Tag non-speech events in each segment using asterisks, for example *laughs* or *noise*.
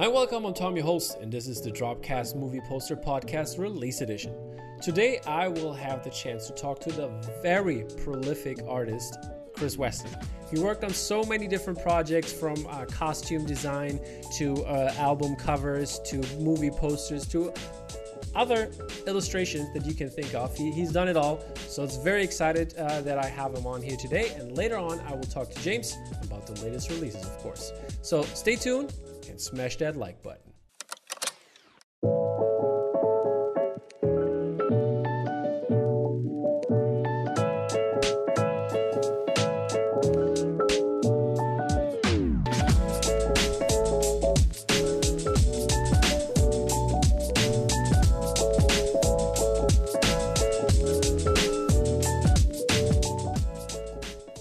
Hi, welcome. I'm Tom, your host, and this is the Dropcast Movie Poster Podcast Release Edition. Today, I will have the chance to talk to the very prolific artist, Chris Weston. He worked on so many different projects from uh, costume design to uh, album covers to movie posters to other illustrations that you can think of. He, he's done it all, so it's very excited uh, that I have him on here today. And later on, I will talk to James about the latest releases, of course. So stay tuned smash that like button.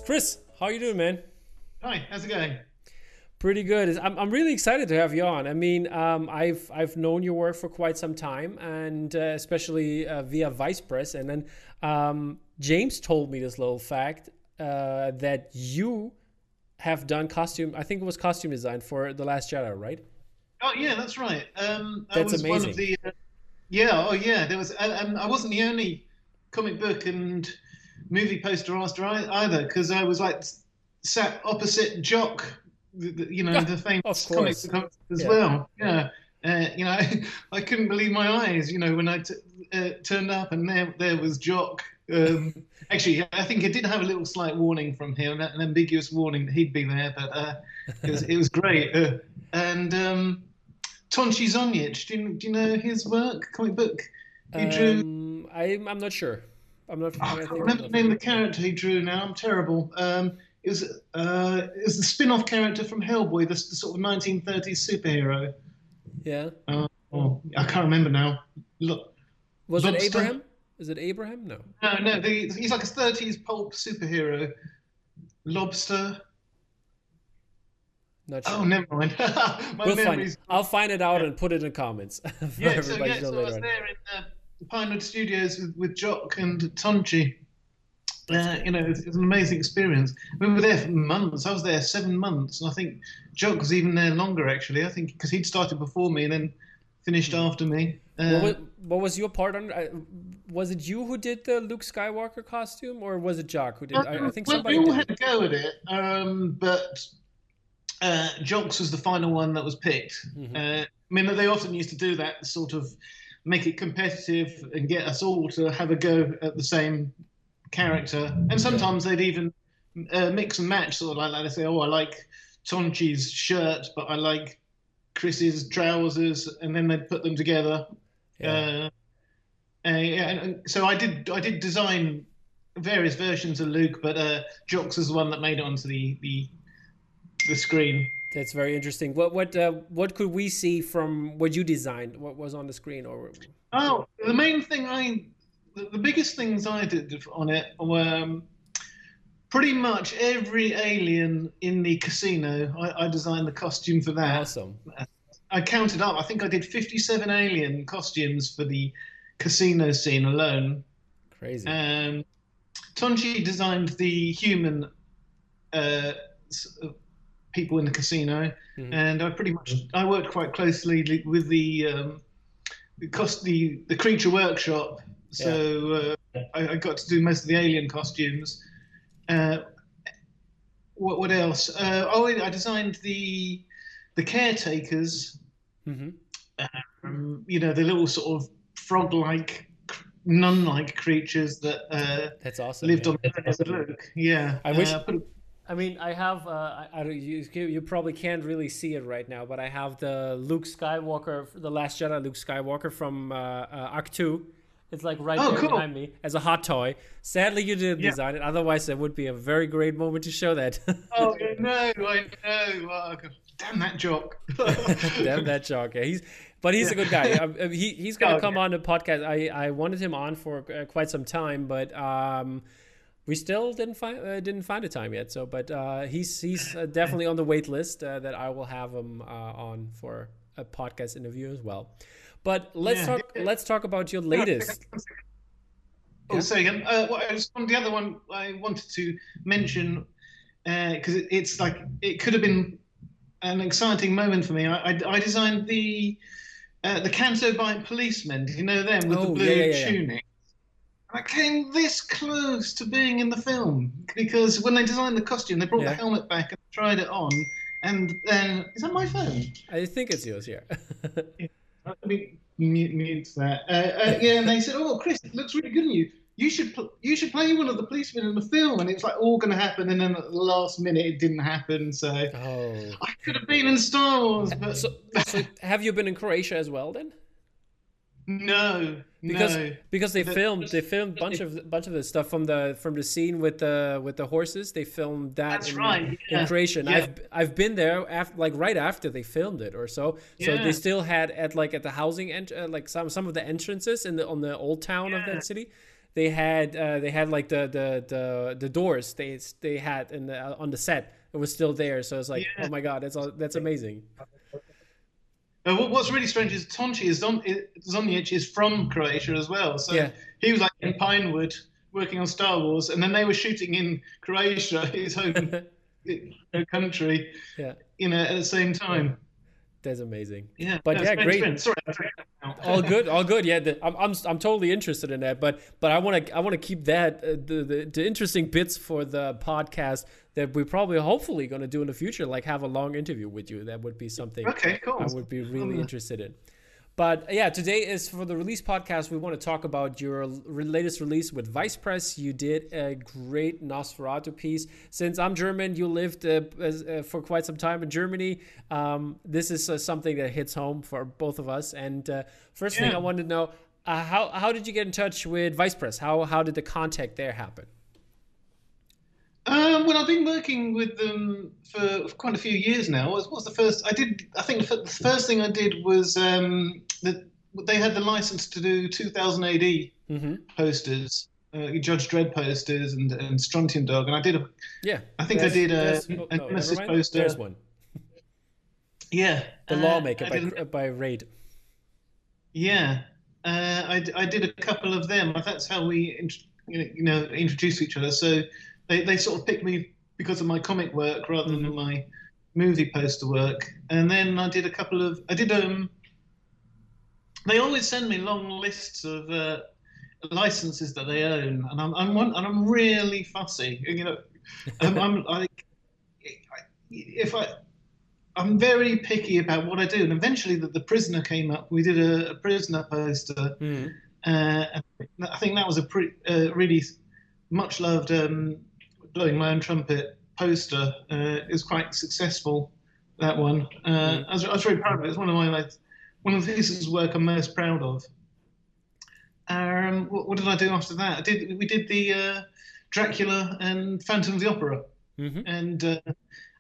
Chris, how you doing, man? Hi, how's it going? Pretty good. I'm, I'm really excited to have you on. I mean, um, I've I've known your work for quite some time, and uh, especially uh, via Vice Press. And then um, James told me this little fact uh, that you have done costume. I think it was costume design for the Last Jedi, right? Oh yeah, that's right. Um, that's was amazing. One of the, uh, yeah, oh yeah. There was, and I wasn't the only comic book and movie poster artist either, because I was like sat opposite Jock you know, the famous comics as yeah. well. Yeah. Uh, you know, *laughs* I couldn't believe my eyes, you know, when I t- uh, turned up and there, there was Jock. Um, *laughs* actually, I think it did have a little slight warning from him, an ambiguous warning that he'd be there, but uh, it, was, *laughs* it was great. Uh, and um, Tonci Zonjic, do you, do you know his work, comic book? He drew. Um, I'm, I'm not sure. I'm not. Oh, I can't remember the name of the character he drew now. I'm terrible. Um, was uh, was the spin-off character from Hellboy, the, the sort of 1930s superhero. Yeah. Uh, oh, I can't remember now. Look. Was it Abraham? Is it Abraham? No. No, no. The, he's like a 30s pulp superhero. Lobster. Not sure. Oh, never mind. *laughs* we'll find. I'll find it out yeah. and put it in the comments. *laughs* yeah, so, yeah, so I was on. there in uh, Pinewood Studios with, with Jock and Tonci. Uh, you know, it's, an amazing experience. We were there for months. I was there seven months, and I think Jock was even there longer actually. I think because he'd started before me and then finished hmm. after me. Uh, what, was, what, was, your part on? Uh, was it you who did the Luke Skywalker costume, or was it Jock who did? I, I, think well, somebody. We all had to go at it, um, but uh, Jock's was the final one that was picked. Mm-hmm. Uh, I mean, they often used to do that, sort of make it competitive and get us all to have a go at the same character. And sometimes they'd even uh, mix and match, sort of like that. They say, "Oh, I like Tonci's shirt, but I like Chris's trousers," and then they'd put them together. Yeah. Uh, uh, yeah, and so I did. I did design various versions of Luke, but uh, Jocks is the one that made it onto the the, the screen. That's very interesting. What what uh, what could we see from what you designed? What was on the screen? Or oh, the main thing I the, the biggest things I did on it were um, pretty much every alien in the casino. I, I, designed the costume for that. Awesome. I counted up. I think I did 57 alien costumes for the casino scene alone. Crazy. Um, Tonci designed the human uh, people in the casino, mm-hmm. and I pretty much I worked quite closely with the um, the cost the the creature workshop so uh, I, I, got to do most of the alien costumes. Uh, what, what else? Uh, oh, I designed the the caretakers. Mm-hmm. Um, you know, the little sort of frog-like, nun-like creatures that uh, that's awesome. Lived on the planet Luke. Yeah, I wish. Uh, I mean, I have. Uh, I, I, you, you probably can't really see it right now, but I have the Luke Skywalker, the Last Jedi Luke Skywalker from uh, uh, Arc Two it's like right oh, there cool. behind me as a hot toy. Sadly, you didn't yeah. design it. Otherwise, it would be a very great moment to show that. *laughs* oh no, I know. Oh, damn that jock. *laughs* damn that jock. Yeah, he's but he's yeah. a good guy. Um, uh, he he's *laughs* gonna oh, come on the podcast. I I wanted him on for uh, quite some time, but um, we still didn't find uh, didn't find a time yet. So, but uh, he's he's uh, definitely on the wait list uh, that I will have him on for a podcast interview as well. But let's yeah. talk. Let's talk about your latest. Oh, yeah. say again. Uh, well, the other one I wanted to mention because uh, it, it's like it could have been an exciting moment for me. I, I, I designed the uh, the Canto Bight policemen. Do you know them with Oh, the blue yeah, yeah, yeah. tunic? I came this close to being in the film because when they designed the costume, they brought Yeah. the helmet back and tried it on, and then is that my phone? I think it's yours here. *laughs* Let me mute, mute that. Uh, uh, yeah, and they said, "Oh, Chris, it looks really good on you. You should pl- you should play one of the policemen in the film." And it's like all going to happen, and then at the last minute, it didn't happen. So oh. I could have been in Star Wars, but So, so have you been in Croatia as well then? No, Because no. because they The- filmed they filmed bunch of bunch of the stuff from the from the scene with the with the horses. They filmed that That's in, right, in yeah, Croatia. And yeah. I've I've been there after like right after they filmed it or so. So Yeah. they still had at like at the housing ent- uh, like some some of the entrances in the on the old town of Yeah. that city. They had uh, they had like the the the, the doors they they had in the uh, on the set. It was still there. So it's like Yeah. oh my god, that's all, that's amazing. What- what's really strange is Tonci is Zon- Zonjic is from Croatia as well. So Yeah. he was like in Pinewood working on Star Wars, and then they were shooting in Croatia, *laughs* his *laughs* home country, Yeah. you know, at the same time. That's amazing. Yeah, But no, yeah, great. been- Sorry, all good all good yeah the, I'm, I'm i'm totally interested in that but but i want to i want to keep that uh, the, the the interesting bits for the podcast that we're probably hopefully going to do in the future like have a long interview with you that would be something Okay, cool. i would be really Um, interested in but yeah today is for the release podcast. We want to talk about your latest release with vice press. You did a great nosferatu piece. Since i'm german you lived uh, uh, for quite some time in germany. Um, this is uh, something that hits home for both of us. And uh, first thing i wanted to know uh, how, how did you get in touch with vice press? How, how did the contact there happen Um, well, I've been working with them for quite a few years now. What's, what's the first? I did. I think the first thing I did was um, that they had the license to do 2000 AD mm-hmm. posters, uh, Judge Dredd posters, and, and Strontium Dog, and I did a. yeah I think I did a, there's- a oh, no, Nemesis poster. there's one Yeah, the uh, lawmaker by, by raid Yeah, uh, I, I did a couple of them. That's how we int- you know, you know introduced each other. So they, they sort of picked me because of my comic work rather than Mhm. my movie poster work. And then I did a couple of I did um. They always send me long lists of uh, licenses that they own, and I'm I'm one, and I'm really fussy. You know, *laughs* I'm, I'm like if I I'm very picky about what I do, and eventually the, the prisoner came up. We did a, a prisoner poster. Mhm. Uh, I think that was a pretty, uh, really much loved um, blowing my own trumpet poster. Uh, it was quite successful. That one, uh, I, was, I was very proud of it. It's one of my like, one of the pieces of work I'm most proud of. Um, what, what did I do after that? I did. We did the uh, Dracula and Phantom of the Opera Mhm. and uh,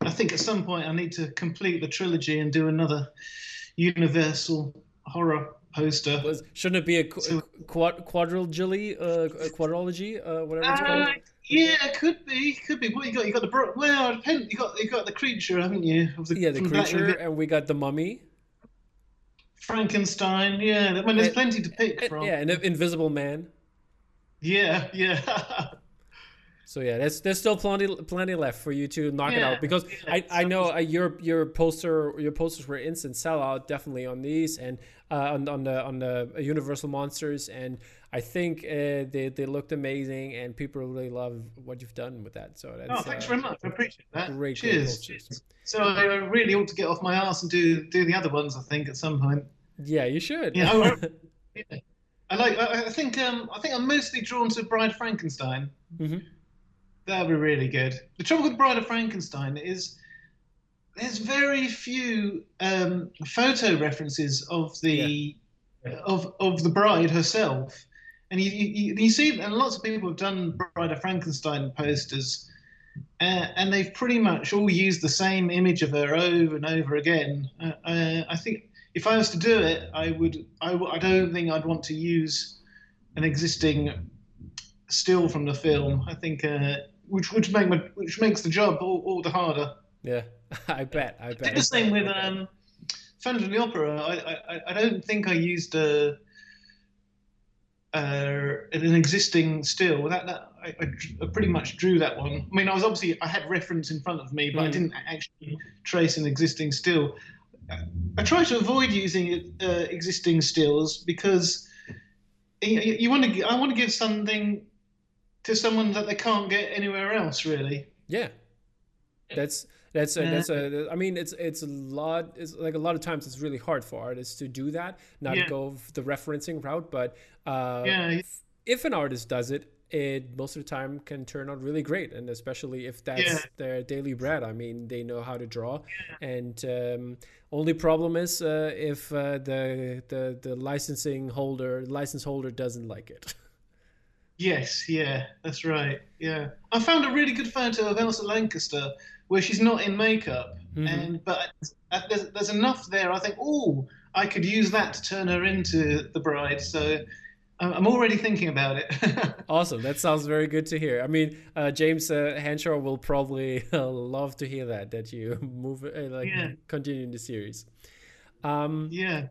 I think at some point I need to complete the trilogy and do another Universal horror poster. Was, shouldn't it be a, qu- So- a quad, quadrilogy, uh, a quadrology, uh, whatever it's called? Yeah, it could be, could be. What you got? You got the bro- well, it depends. You got you got the creature, haven't you? Of yeah, the creature, Lagoon. and we got the mummy. Frankenstein. Yeah, I mean, there's plenty to pick from. Yeah, and Invisible Man. yeah, yeah. *laughs* So yeah, there's there's still plenty plenty left for you to knock it out because yeah, I, I know uh, your your poster your posters were instant sellout definitely on these and uh, on on the on the Universal monsters and I think uh, they they looked amazing and people really love what you've done with that. So that's oh, thanks uh, very much. I appreciate that. great, Cheers. Cheers. So I really ought to get off my ass and do do the other ones. I think at some point. Yeah, you should. Yeah, I, *laughs* yeah. I like. I, I think. Um, I think I'm mostly drawn to Bride Frankenstein. Mhm. That'd be really good. The trouble with Bride of Frankenstein is there's very few um, photo references of the of of the bride herself, and you, you you see, and lots of people have done Bride of Frankenstein posters. Uh, and they've pretty much all used the same image of her over and over again. Uh, uh, I think if I was to do it, I would. I don't think I'd want to use an existing still from the film. I think, uh, which which make my, which makes the job all, all the harder. Yeah, *laughs* I bet. I I did bet. the same with um, Phantom of the Opera. I, I I don't think I used a uh, an existing still. That, that I, I, pretty much drew that one. I mean, I was obviously I had reference in front of me, but mm. I didn't actually trace an existing still. I try to avoid using uh, existing stills because you, you want to. I want to give something to someone that they can't get anywhere else, really. Yeah, that's that's a, that's a. I mean, it's it's a lot. It's like a lot of times it's really hard for artists to do that, not yeah. go the referencing route. But uh, yeah, if an artist does it, it most of the time can turn out really great, and especially if that's yeah. their daily bread. I mean, they know how to draw, and um, only problem is uh, if uh, the the the licensing holder license holder doesn't like it. *laughs* Yes, yeah, that's right. Yeah, I found a really good photo of Elsa Lanchester where she's not in makeup, mm-hmm. and but there's, there's enough there. I think, oh, I could use that to turn her into the bride. So I'm already thinking about it. *laughs* awesome. That sounds very good to hear. I mean, uh, James uh, Henshaw will probably uh, love to hear that that you *laughs* move uh, like yeah. continue the series. Um, yeah.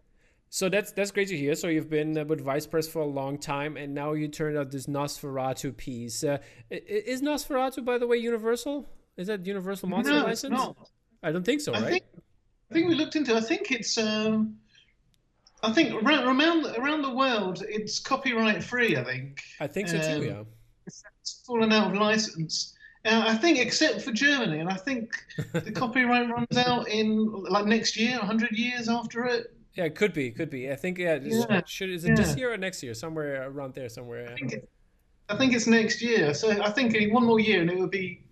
So that's that's great to hear. So you've been uh, with Vice Press for a long time, and now you turned out this Nosferatu piece. Uh, is Nosferatu, by the way, Universal? Is that Universal Monster no, license? Not. I don't think so, I right? Think, I think we looked into. I think it's. Um, I think around around around the world, it's copyright free. I think. I think so too. Um, yeah. It's fallen out of license. Uh, I think, except for Germany, and I think *laughs* the copyright runs out in like next year, hundred years after it. Yeah, it could be, could be. I think yeah. yeah. Should is it yeah. this year or next year? Somewhere around there, somewhere. I think, it, I think it's next year. So I think one more year, and it would be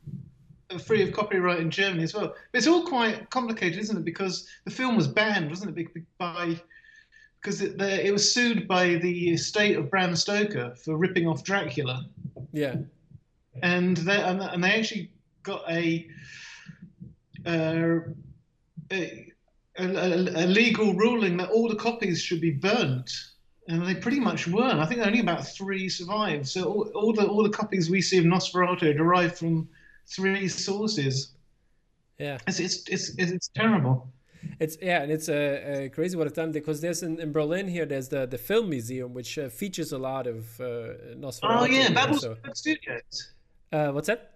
free of copyright in Germany as well. But it's all quite complicated, isn't it? Because the film was banned, wasn't it, by because it, it was sued by the estate of Bram Stoker for ripping off Dracula. Yeah, and they and they actually got a. Uh, a, a, a, legal ruling that all the copies should be burnt, and they pretty much were. I think only about three survived. So all, all the all the copies we see of Nosferatu derived from three sources. Yeah, it's it's it's, it's terrible. It's yeah, and it's uh, uh, crazy what it's done because there's in, in Berlin here there's the the film museum which uh, features a lot of uh, Nosferatu. Oh yeah, Babelsberg so. Studios. Uh, what's that?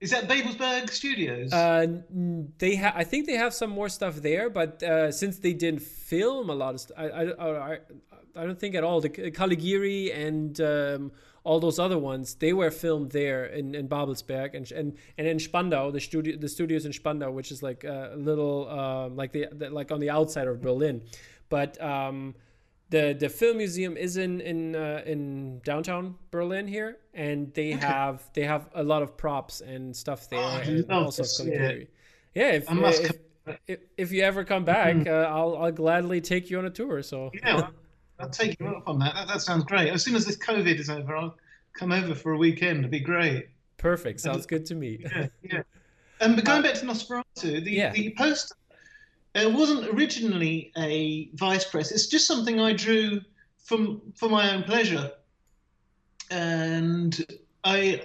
Is that Babelsberg Studios? Uh, they have. I think they have some more stuff there, but uh, since they didn't film a lot of stuff, I, I, I, I don't think at all. The Caligari and um, all those other ones, they were filmed there in, in Babelsberg and and and in Spandau, the studio the studios in Spandau, which is like a little um, like the, the, like on the outside of Berlin, but. Um, the, the film museum is in in uh, in downtown Berlin here, and they okay. have they have a lot of props and stuff there. Oh, and also yeah. yeah, if, if, if, if, you ever come back, mm-hmm. uh, I'll I'll gladly take you on a tour. So yeah, I'll take you up on that. that. That sounds great. As soon as this COVID is over, I'll come over for a weekend. It'd be great. Perfect. Sounds good to me. Yeah, *laughs* yeah. Um, but going uh, back to Nosferatu, the, yeah. the poster it wasn't originally a vice press. It's just something I drew from for my own pleasure, and I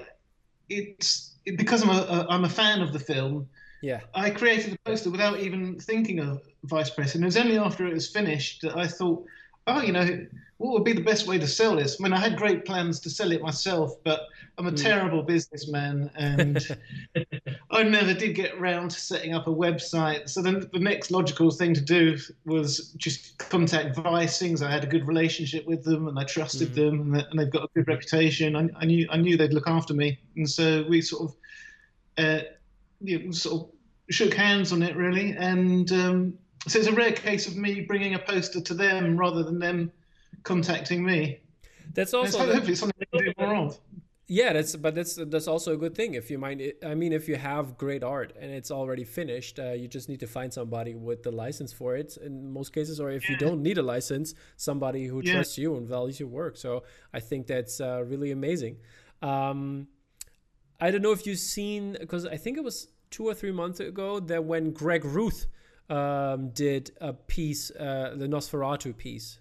it's it, because I'm a, a I'm a fan of the film. Yeah, I created the poster without even thinking of vice press, and it was only after it was finished that I thought, oh, you know, what would be the best way to sell this? I mean, I had great plans to sell it myself, but I'm a mm. terrible businessman and *laughs* I never did get round to setting up a website. So then the next logical thing to do was just contact Vice Things. I had a good relationship with them and I trusted mm. them and, they've got a good reputation. I, I, knew I knew they'd look after me. And so we sort of, uh, you know, sort of shook hands on it really. And um, so it's a rare case of me bringing a poster to them rather than them contacting me. That's also hopefully something we do more of. Yeah, that's but that's that's also a good thing if you mind. I mean, if you have great art and it's already finished, uh, you just need to find somebody with the license for it in most cases, or if yeah. you don't need a license, somebody who yeah. trusts you and values your work. So I think that's uh, really amazing. Um, I don't know if you've seen because I think it was two or three months ago that when Greg Ruth um, did a piece, uh, the Nosferatu piece.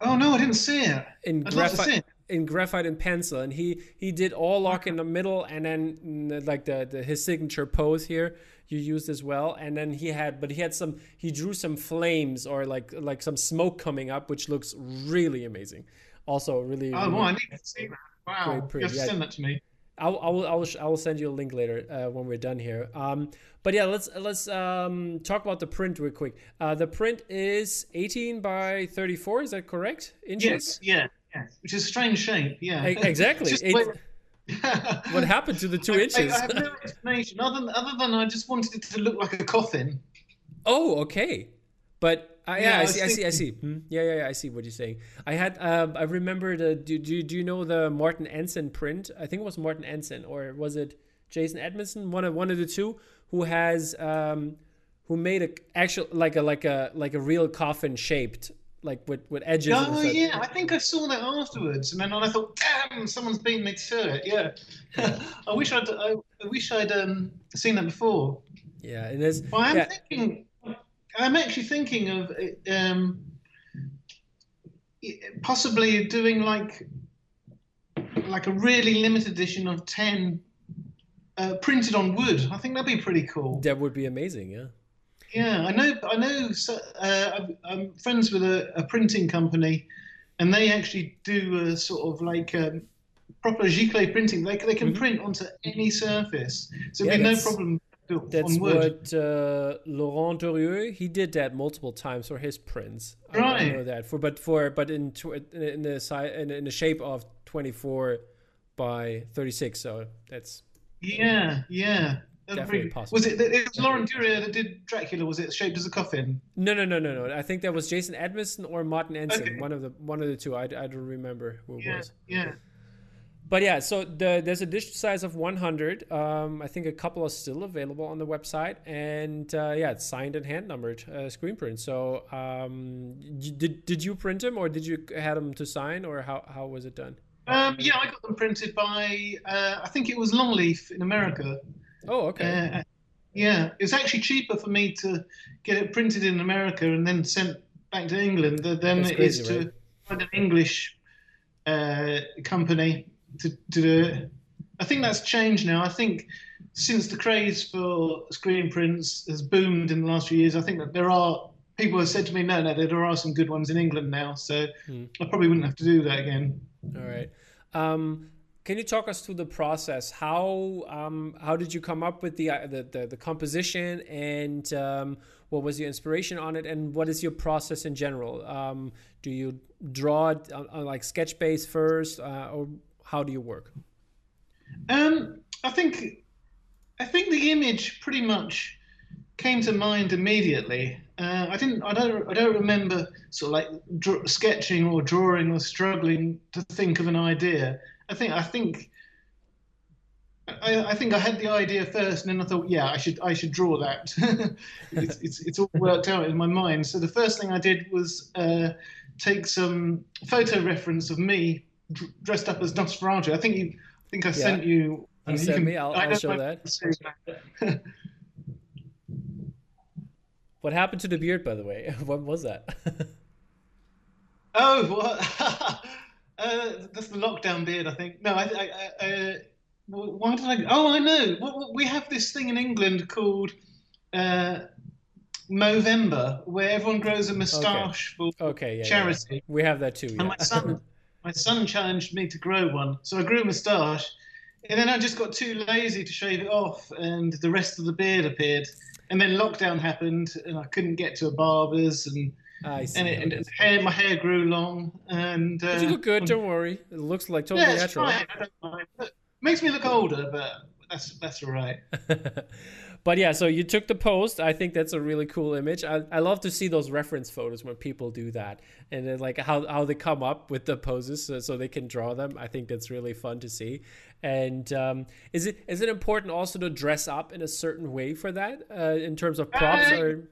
Oh no, I didn't see it. In I'd graphite, in graphite and pencil, and he he did Orlok in the middle, and then mm, like the, the his signature pose here you used as well, and then he had but he had some he drew some flames or like like some smoke coming up, which looks really amazing. Also, really. Oh, really well, I need to see that. Wow, you have to send that to me. I will, I will, I will, I will send you a link later uh, when we're done here. Um, but yeah, let's let's um, talk about the print real quick. Uh, the print is 18 by 34. Is that correct? Inches. Yes, yeah, yeah. Which is a strange shape. Yeah, E- exactly. *laughs* Where- *laughs* what happened to the two *laughs* I- I- inches? I, have no explanation other than, other than I just wanted it to look like a coffin. oh, okay. But uh, yeah, Yeah, I I see, I see, I see. Hmm, Yeah, yeah, yeah, I see what you're saying. I had, um, I remember the. Do, do, do you know the Martin Ansin print? I think it was Martin Ansin, or was it Jason Edmiston? One of one of the two who has, um, who made a actual like a like a like a real coffin shaped like with with edges. Oh yeah, I think I saw that afterwards, and then I thought, damn, someone's beaten me to it. Yeah, *laughs* I wish I'd I, I wish I'd um, seen that before. Yeah, and there's Well, I'm yeah. thinking, I'm actually thinking of um, possibly doing like like a really limited edition of ten uh, printed on wood. I think that'd be pretty cool. that would be amazing. Yeah. Yeah, I know. I know. Uh, I'm- friends with a, a printing company, and they actually do a sort of like um, proper giclée printing. They, they can Mhm. print onto any surface, so Yeah, it'd be no problem to do it That's what uh, Laurent Durieux he did that multiple times for his prints. I- I, know that for but for but in in the size in, in the shape of 24 by 36. So that's Yeah, yeah. Definitely possible. Was it? It was Laurent Durieux that did Dracula. Was it shaped as a coffin? no no no no no. I think that was Jason Edmiston or Martin Ansin. Okay. One of the one of the two. I, I don't remember who it Yeah, was. yeah. But yeah, so the, there's a dish size of 100. Um, I think a couple are still available on the website, and uh, yeah, it's signed and hand numbered uh, screen print. So um, did did you print them, or did you had them to sign, or how how was it done? Um, yeah, I got them printed by. Uh, I think it was Longleaf in America. Oh, okay. Uh, yeah, it was actually cheaper for me to get it printed in America and then sent back to England than That's it is to right? find an English uh, company to, to. I think that's changed now. I think since the craze for screen prints has boomed in the last few years, I think that there are people have said to me, no, no, there are some good ones in England now. So Hmm. I probably wouldn't have to do that again. All right. Um, can you talk us through the process? How um, how did you come up with the uh, the, the, the composition and um, what was your inspiration on it? And what is your process in general? Um, do you draw it on, on like sketch base first, uh, or how do you work? Um, I think, I think the image pretty much came to mind immediately. Uh, I didn't, I don't, I don't remember sort of like dr- sketching or drawing or struggling to think of an idea. I think, I think, I, I think I had the idea first, and then I thought, yeah, I should, I should draw that. *laughs* it's, it's, it's all worked out in my mind. So the first thing I did was uh, take some photo reference of me dressed up as Nosferatu. I think you, I think I sent you. You sent can- me. I'll, I'll show that. if you can see What happened to the beard, by the way? *laughs* what was that? *laughs* Oh, what? *laughs* uh, that's the lockdown beard, I think. No, I. I, I uh, why did I? Oh, I know. We have this thing in England called uh, Movember, where everyone grows a moustache for okay, yeah, yeah. charity. We have that too. And my son, my son challenged me to grow one, so I grew a moustache, and then I just got too lazy to shave it off, and the rest of the beard appeared. And then lockdown happened, and I couldn't get to a barber's, and I see. and, it, and hair, my hair grew long, and uh, you look good. Don't worry. It looks like totally yeah, it's natural. fine. I don't mind. But makes me look older, but that's that's all right. *laughs* but yeah, so you took the post. I think that's a really cool image. I, I love to see those reference photos when people do that and then like how, how they come up with the poses so, so they can draw them. I think that's really fun to see. And um, is it is it important also to dress up in a certain way for that uh, in terms of props Uh, or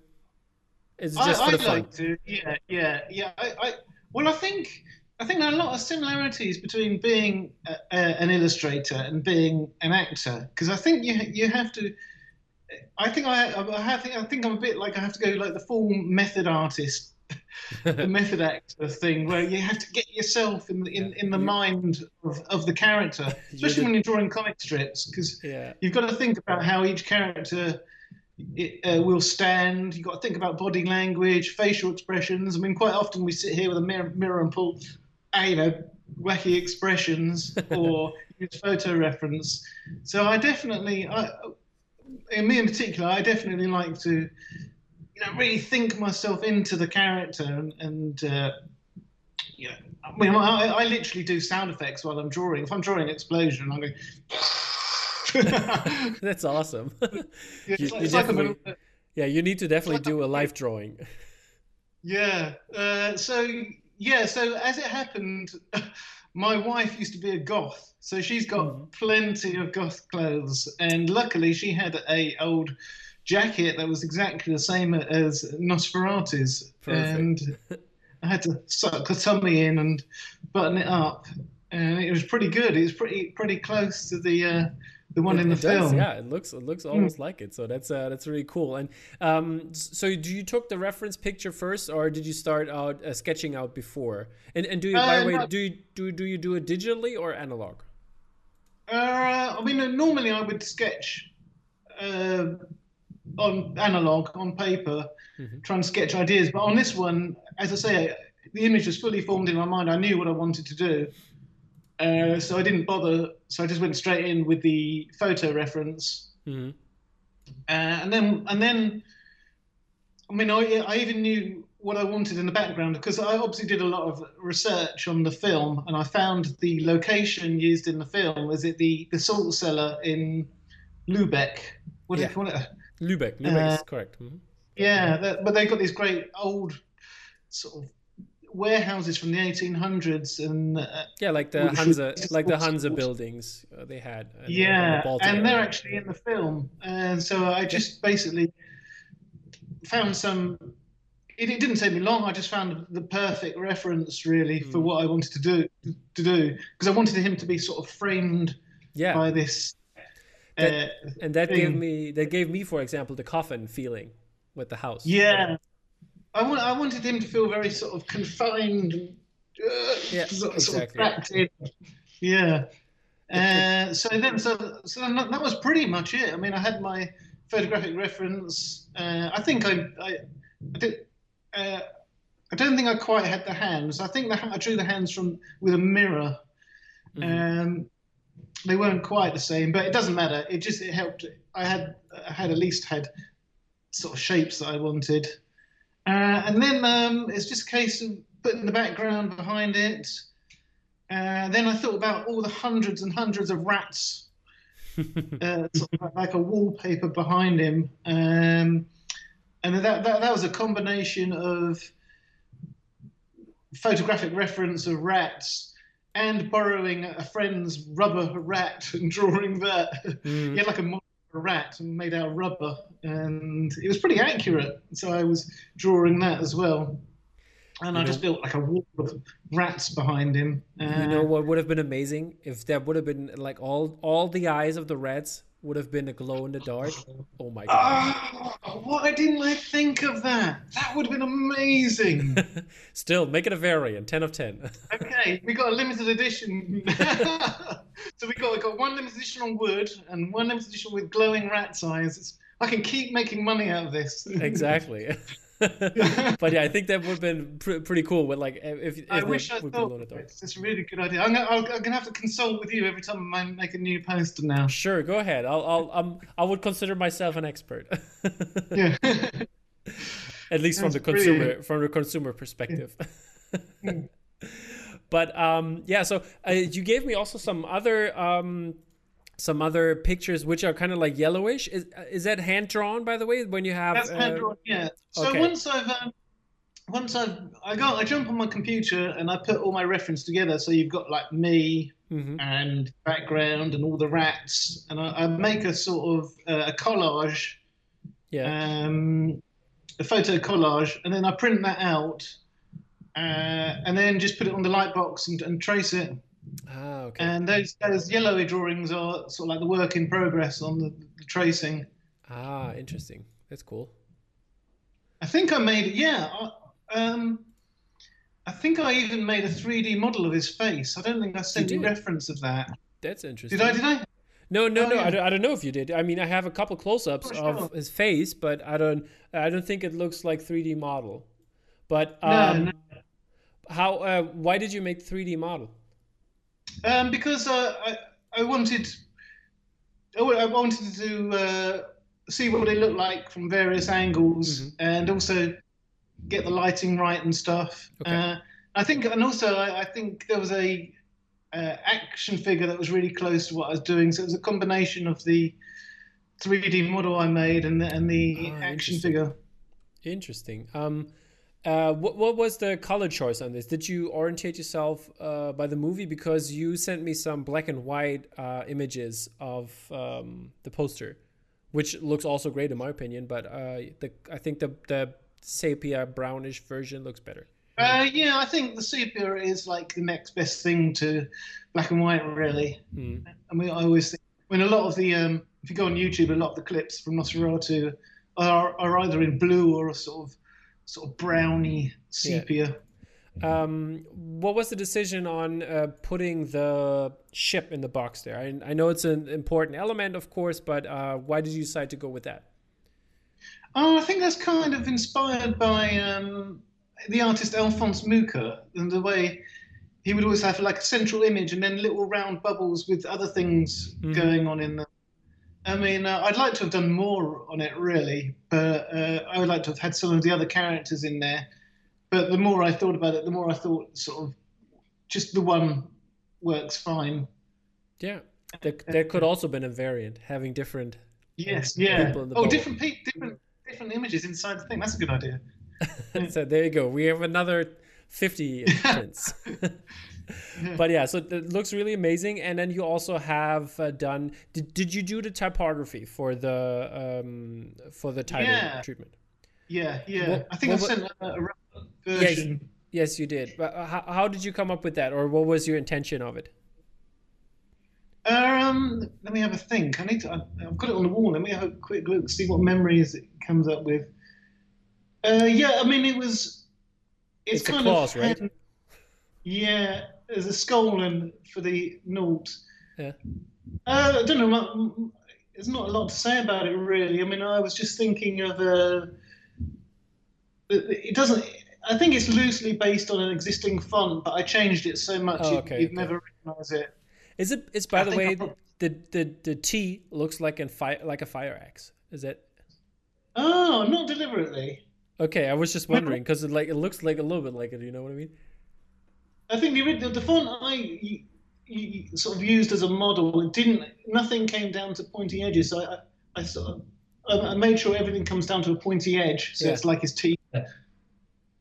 is it I, just I for the fun? like to, yeah, yeah, yeah. I, I well, I think I think there are a lot of similarities between being a, a, an illustrator and being an actor because I think you you have to. I think I I have I think I'm a bit like I have to go like the full method artist, *laughs* the method actor thing where you have to get yourself in the, in, in the mind of, of the character, *laughs* especially the- when you're drawing comic strips because yeah. you've got to think about how each character it, uh, will stand. You've got to think about body language, facial expressions. I mean, quite often we sit here with a mirror, mirror and pull uh, you know, wacky expressions *laughs* or use photo reference. So I definitely, I, in me in particular, I definitely like to, you know, really think myself into the character and, and uh, you know, I mean, I, I literally do sound effects while I'm drawing. If I'm drawing an explosion, I'm going. *laughs* *laughs* That's awesome. yeah, *laughs* you, you definitely, like yeah, you need to definitely like do a live drawing. Yeah. Uh, so yeah. So as it happened, my wife used to be a goth, so she's got mm. plenty of goth clothes, and luckily she had a old jacket that was exactly the same as Nosferatu's, Perfect. and I had to suck the tummy in and button it up, and it was pretty good. It was pretty pretty close to the uh, the one it, in the film. Does, yeah, it looks it looks almost mm. like it. So that's uh, that's really cool. And um, so do you took the reference picture first, or did you start out uh, sketching out before? And and do you by the way uh, do you do do you do it digitally or analog? Uh, I mean, normally I would sketch uh, on analog on paper, mm-hmm. try and sketch ideas. But on this one, as I say, the image was fully formed in my mind. I knew what I wanted to do. Uh, so I didn't bother. So I just went straight in with the photo reference, mm-hmm. uh, and then and then, I mean, I, I even knew what I wanted in the background because I obviously did a lot of research on the film, and I found the location used in the film was it the the salt cellar in Lubeck. What do you call it? Lubeck. Lubeck uh, is correct. Mm-hmm. Yeah, but they've got these great old sort of warehouses from the 1800s and uh, yeah like the hansa like the hansa buildings uh, they had uh, yeah the and they're actually in the film and so i just yeah. basically found some it, it, didn't take me long i just found the perfect reference really mm. for hmm. what i wanted to do to do because i wanted him to be sort of framed yeah. by this that, uh, and that thing. gave me that gave me for example the coffin feeling with the house yeah I, want, I wanted him to feel very sort of confined, uh, yeah, sort, exactly. of Yeah. *laughs* Uh, so then, so so that, that, was pretty much it. I mean, I had my photographic reference. Uh, I think I, I, I did. Uh, I don't think I quite had the hands. I think the, I drew the hands from with a mirror. Mm-hmm. Um, they weren't quite the same, but it doesn't matter. It just it helped. I had I had at least had sort of shapes that I wanted. Uh, and then um, it's just a case of putting the background behind it. Uh, then I thought about all the hundreds and hundreds of rats, *laughs* uh, sort of like a wallpaper behind him. Um, and that, that, that was a combination of photographic reference of rats and borrowing a friend's rubber rat and *laughs* drawing that. Mm. he had like a a rat and made out of rubber, and it was pretty accurate. So I was drawing that as well. And you I just built like a wall of rats behind him. Uh, you know what would have been amazing if there would have been like all all the eyes of the rats would have been a glow in the dark. Oh my god! Oh, why didn't I think of that? That would have been amazing. *laughs* Still, make it a variant. Ten of ten. *laughs* okay, we got a limited edition. *laughs* so we got we got one limited edition on wood and one limited edition with glowing rat's eyes. It's, I can keep making money out of this. exactly. *laughs* but yeah, I think that would have been pr- pretty cool. With like, if, if I wish I thought it's, it's a really good idea. I'm gonna, I'm gonna have to consult with you every time I make a new poster now. Sure, go ahead. I'll, I'll, um, I would consider myself an expert. *laughs* yeah. At least from the consumer, brilliant. from the consumer perspective. Yeah. *laughs* but um, yeah, so uh, you gave me also some other um, some other pictures which are kind of like yellowish. Is is that hand drawn by the way? When you have that's uh, hand drawn, yeah. So okay. once I've um, once I've I go I jump on my computer and I put all my reference together. So you've got like me mm-hmm. and background and all the rats, and I, I make a sort of uh, a collage. Yeah. Um, a photo collage, and then I print that out, uh, and then just put it on the light box and, and trace it. Ah, okay. And those those yellowy drawings are sort of like the work in progress on the, the tracing. Ah, interesting. That's cool. I think I made. Yeah. um, I think I even made a 3D model of his face. I don't think I sent you reference of that. That's interesting. Did I? Did I? No, no, oh, no. Yeah. I, don't, I don't know if you did. I mean, I have a couple close-ups oh, sure. of his face, but I don't. I don't think it looks like 3D model. But um, no, no. how? Uh, why did you make 3D model? Um, because uh, I I wanted I wanted to uh, see what it looked like from various angles, mm-hmm. and also get the lighting right and stuff. Okay. Uh, I think, and also I, I think there was a uh, action figure that was really close to what I was doing. So it was a combination of the 3D model I made and the, and the oh, action figure. Interesting. Um, uh, what, what was the color choice on this? Did you orientate yourself uh, by the movie? Because you sent me some black and white uh, images of um, the poster, which looks also great in my opinion. But uh, the I think the the sepia brownish version looks better. Uh, yeah, I think the sepia is like the next best thing to black and white, really. Mm. I mean, I always think when a lot of the um, if you go on YouTube, a lot of the clips from Nosferatu are are either in blue or sort of sort of browny sepia. Yeah. Um, what was the decision on uh, putting the ship in the box there? I, I, know it's an important element, of course, but uh, why did you decide to go with that? Oh, I think that's kind of inspired by um, the artist Alphonse Mucha and the way he would always have like a central image and then little round bubbles with other things mm-hmm. going on in them. I mean, uh, I'd like to have done more on it, really, but uh, I would like to have had some of the other characters in there. But the more I thought about it, the more I thought sort of just the one works fine. Yeah, there, there could also been a variant having different. Yes, yeah. oh, different pe- different different images inside the thing. That's a good idea. *laughs* so there you go. We have another fifty *laughs* prints. *laughs* *laughs* but yeah, so it looks really amazing. And then you also have uh, done. Did, did you do the typography for the um, for the title yeah. treatment? Yeah, yeah. What, I think I sent a, a version. Yes, yes, you did. But uh, how, how did you come up with that, or what was your intention of it? Um, let me have a think. I need to. I've got it on the wall. Let me have a quick look, see what memories it comes up with. Uh, yeah, I mean, it was. It's, it's kind claws, of right? Yeah, there's a skull and for the note. Yeah. Uh, I don't know. There's not a lot to say about it really. I mean, I was just thinking of a. it doesn't. I think it's loosely based on an existing font, but I changed it so much oh, okay, you, would okay. never recognize it. Is it? It's by I the way, the, the the T looks like a fire like a fire axe. Is it? Oh, not deliberately. Okay, I was just wondering because it like it looks like a little bit like it. You know what I mean? I think the, the font I sort of used as a model, it didn't. Nothing came down to pointy edges. So I, I sort of I made sure everything comes down to a pointy edge, so yeah. it's like his teeth.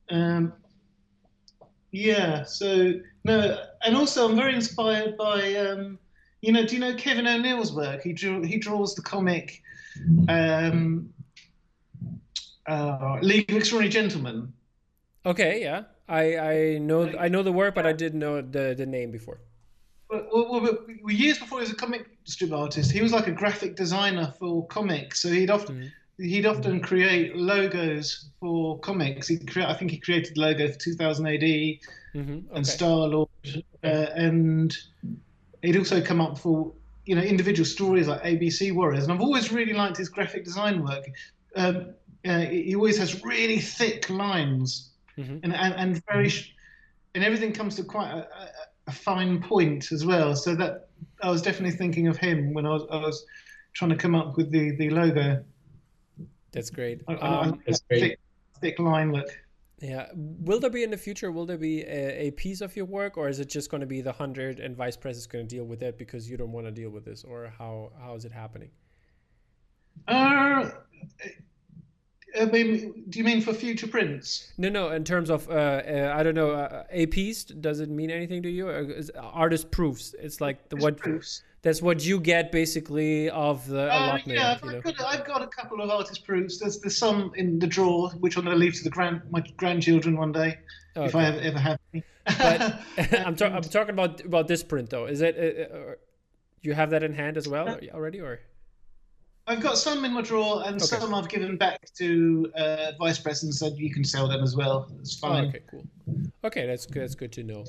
Um, yeah. So no, and also I'm very inspired by um, you know, do you know Kevin O'Neill's work? He drew he draws the comic um, uh, League of Extraordinary Gentlemen. Okay, yeah. I I know I know the work, but I didn't know the the name before. Well, well, well, years before he was a comic strip artist, he was like a graphic designer for comics. So he'd often mm-hmm. he'd often create logos for comics. He cre- I think he created the logo for 2000 AD mm-hmm. okay. and Star Lord, uh, and he'd also come up for you know individual stories like ABC Warriors. And I've always really liked his graphic design work. Um, uh, he always has really thick lines mm-hmm. and, and, and very and everything comes to quite a, a, fine point as well. So that I was definitely thinking of him when I was, I was trying to come up with the, the logo. That's great. I, um, that's great. Thick, thick, line look. Yeah. Will there be in the future? Will there be a, a piece of your work, or is it just going to be the hundred and Vice Press is going to deal with it because you don't want to deal with this, or how how is it happening? Uh, I mean, do you mean for future prints? No, no. In terms of, uh, uh, I don't know, uh, APs. Does it mean anything to you? artist proofs. It's like the what. Proofs. That's what you get basically of the uh, allotment. Yeah, I've, got, I've got a couple of artist proofs. There's there's some in the drawer which I'm going to leave to the grand my grandchildren one day okay. if I ever, ever have any. but *laughs* *laughs* I'm, ta- I'm talking about about this print though. Is it? Uh, uh, you have that in hand as well already, or? I've got some in my drawer, and okay. some I've given back to uh, vice president. Said you can sell them as well. It's oh, fine. Oh, okay, cool. Okay, that's good. That's good to know.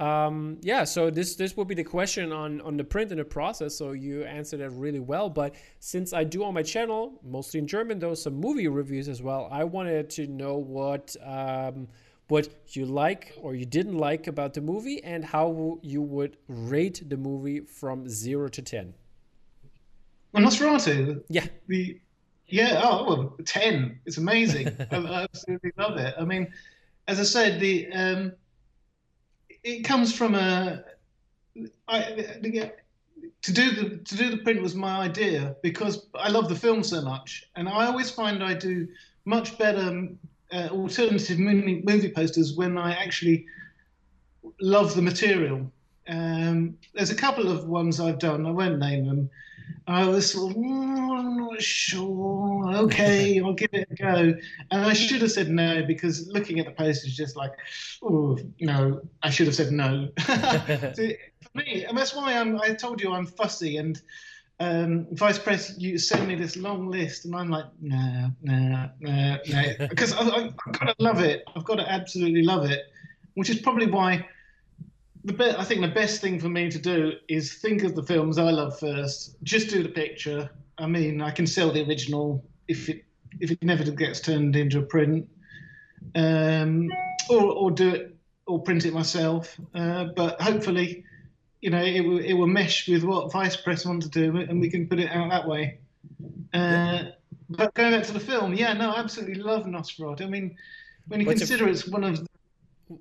Um, yeah, so this this will be the question on on the print and the process. So you answered it really well. But since I do on my channel, mostly in German, though some movie reviews as well, I wanted to know what um, what you like or you didn't like about the movie and how you would rate the movie from zero to ten. Well, Nosferatu. Yeah. The yeah. Oh, well, ten. It's amazing. *laughs* I, I absolutely love it. I mean, as I said, the um, it comes from a. I, the, to do the to do the print was my idea because I love the film so much, and I always find I do much better uh, alternative movie, movie posters when I actually love the material. Um, there's a couple of ones I've done. I won't name them. I was sort of, mm, I'm not sure. Okay, *laughs* I'll give it a go. And I should have said no because looking at the posters, just like, oh no, I should have said no. *laughs* For me, and that's why I'm. I told you I'm fussy and um, vice press, you send me this long list, and I'm like, nah, nah, nah, nah, *laughs* because I, I, I've got to love it. I've got to absolutely love it, which is probably why the be- I think the best thing for me to do is think of the films I love first. Just do the picture. I mean, I can sell the original if it if it never gets turned into a print, um, or or do it or print it myself. Uh, but hopefully you know, it will, it will mesh with what Vice Press want to do, and we can put it out that way. Uh, but going back to the film, yeah, no, I absolutely love Nosferatu. I mean, when you what's consider your, it's one of. The,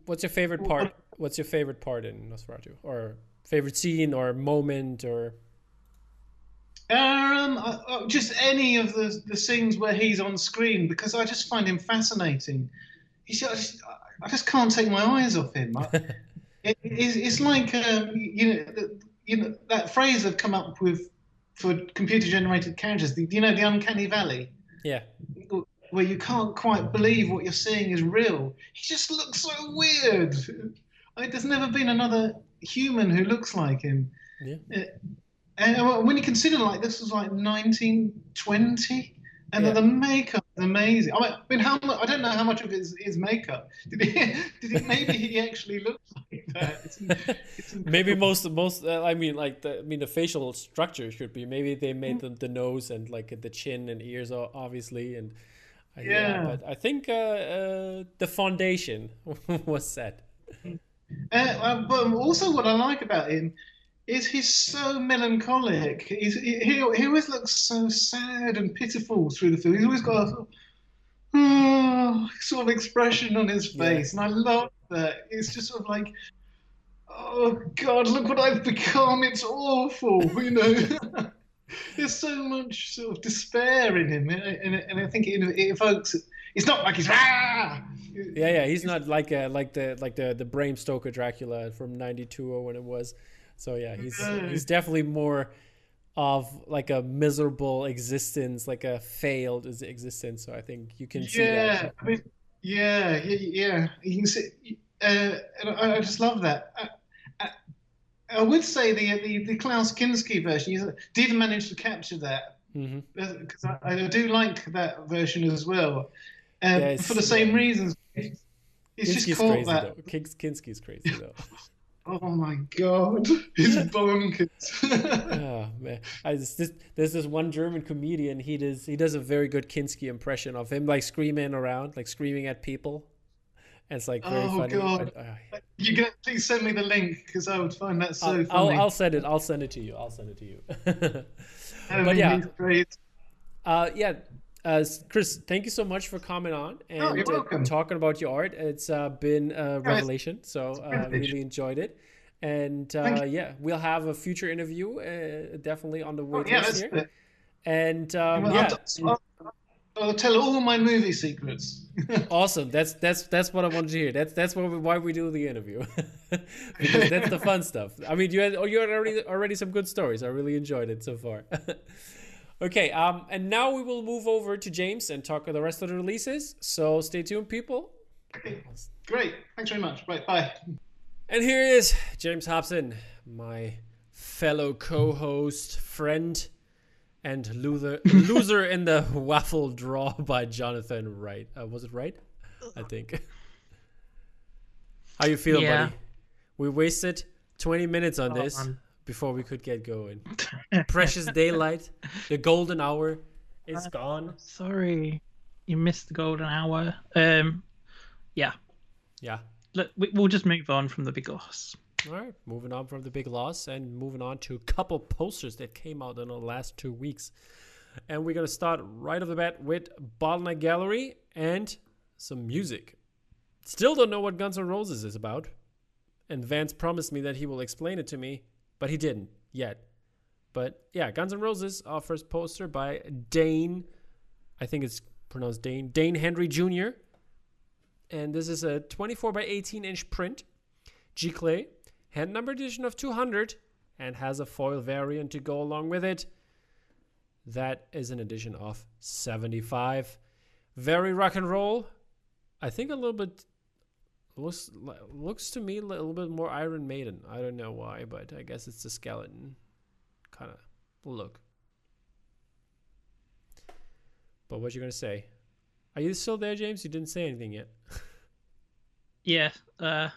what's your favorite part? What's your favorite part in Nosferatu, or favorite scene, or moment, or? Um, just any of the the scenes where he's on screen because I just find him fascinating. He's, I just, I just can't take my eyes off him. *laughs* It, it's, it's, like um, you know, you know that phrase I've come up with for computer generated characters. The, you know, the uncanny valley. Yeah. Where you can't quite believe what you're seeing is real. He just looks so weird. I there's never been another human who looks like him. Yeah. Uh, and when you consider like this was like 1920, and yeah. the makeup is amazing. I mean, how much, I don't know how much of it is, is makeup. *laughs* Did he? Did he? Maybe he actually looks like that. It's, it's *laughs* maybe most most. Uh, I mean, like the I mean the facial structure should be. Maybe they made the, the nose and like the chin and ears, obviously, and uh, yeah. yeah. But I think uh, uh the foundation *laughs* was set. Uh, uh, but also, what I like about him is he's so melancholic. He's, he, he always looks so sad and pitiful through the film. He's always got a oh, sort of expression on his face, yeah. and I love that. It's just sort of like, oh God, look what I've become. It's awful, you know. *laughs* There's so much sort of despair in him, and, and I think it, it evokes. It's not like he's ah. Yeah, yeah, he's not like a, like the like the the Bram Stoker Dracula from '92 or when it was. So yeah, he's he's definitely more of like a miserable existence, like a failed existence. So I think you can see yeah, that. I mean, yeah, yeah, yeah. You can see, uh, I, I just love that. I, I, I, would say the, the the Klaus Kinski version did manage to capture that because mm-hmm. I, I, do like that version as well. Um, yeah, for the same reasons. It's, it's just called that. Though. Kinski's crazy though. *laughs* Oh my god, he's *laughs* bonkers. oh man, I just, this, there's this one German comedian. He does he does a very good Kinski impression of him, like screaming around, like screaming at people. And it's like very oh, funny. God. you can please send me the link because I would find that so I'll, funny. I'll, I'll, send it. I'll send it to you. I'll send it to you. *laughs* but yeah. Uh, yeah, uh, Chris, thank you so much for coming on and oh, uh, talking about your art. It's uh, been a revelation, so uh, really enjoyed it. And uh, yeah, we'll have a future interview uh, definitely on the way oh, yeah, here. And um, well, yeah. I'll, I'll, tell all my movie secrets. *laughs* awesome. That's that's that's what I wanted to hear. That's that's why we, why we do the interview. *laughs* because that's the fun stuff. I mean, you had you had already already some good stories. I really enjoyed it so far. *laughs* okay, um, and now we will move over to James and talk about the rest of the releases. So stay tuned, people. Okay. Great. Thanks very much. Right. Bye. And here is James Hobson, my fellow co-host, friend, and loser *laughs* loser in the waffle draw by Jonathan Wright. Uh, was it right? I think. How you feel, yeah. buddy? We wasted 20 minutes on oh, this man. Before we could get going. *laughs* Precious daylight, the golden hour is uh, gone. Sorry, you missed the golden hour. Um, yeah, Yeah. Look, we, we'll just move on from the big loss. All right, moving on from the big loss and moving on to a couple posters that came out in the last two weeks. And we're going to start right off the bat with Bottleneck Gallery and some music. Still don't know what Guns N' Roses is about. And Vance promised me that he will explain it to me, but he didn't yet. But yeah, Guns N' Roses, our first poster by Dane, I think it's pronounced Dane, Dane Henry Jr. And this is a 24 by 18 inch print, giclée, hand number edition of 200, and has a foil variant to go along with it. That is an edition of 75. Very rock and roll. I think a little bit looks looks to me a little bit more Iron Maiden. I don't know why, but I guess it's the skeleton kind of look. But what you gonna say? Are you still there, James? You didn't say anything yet. *laughs* Yeah, uh,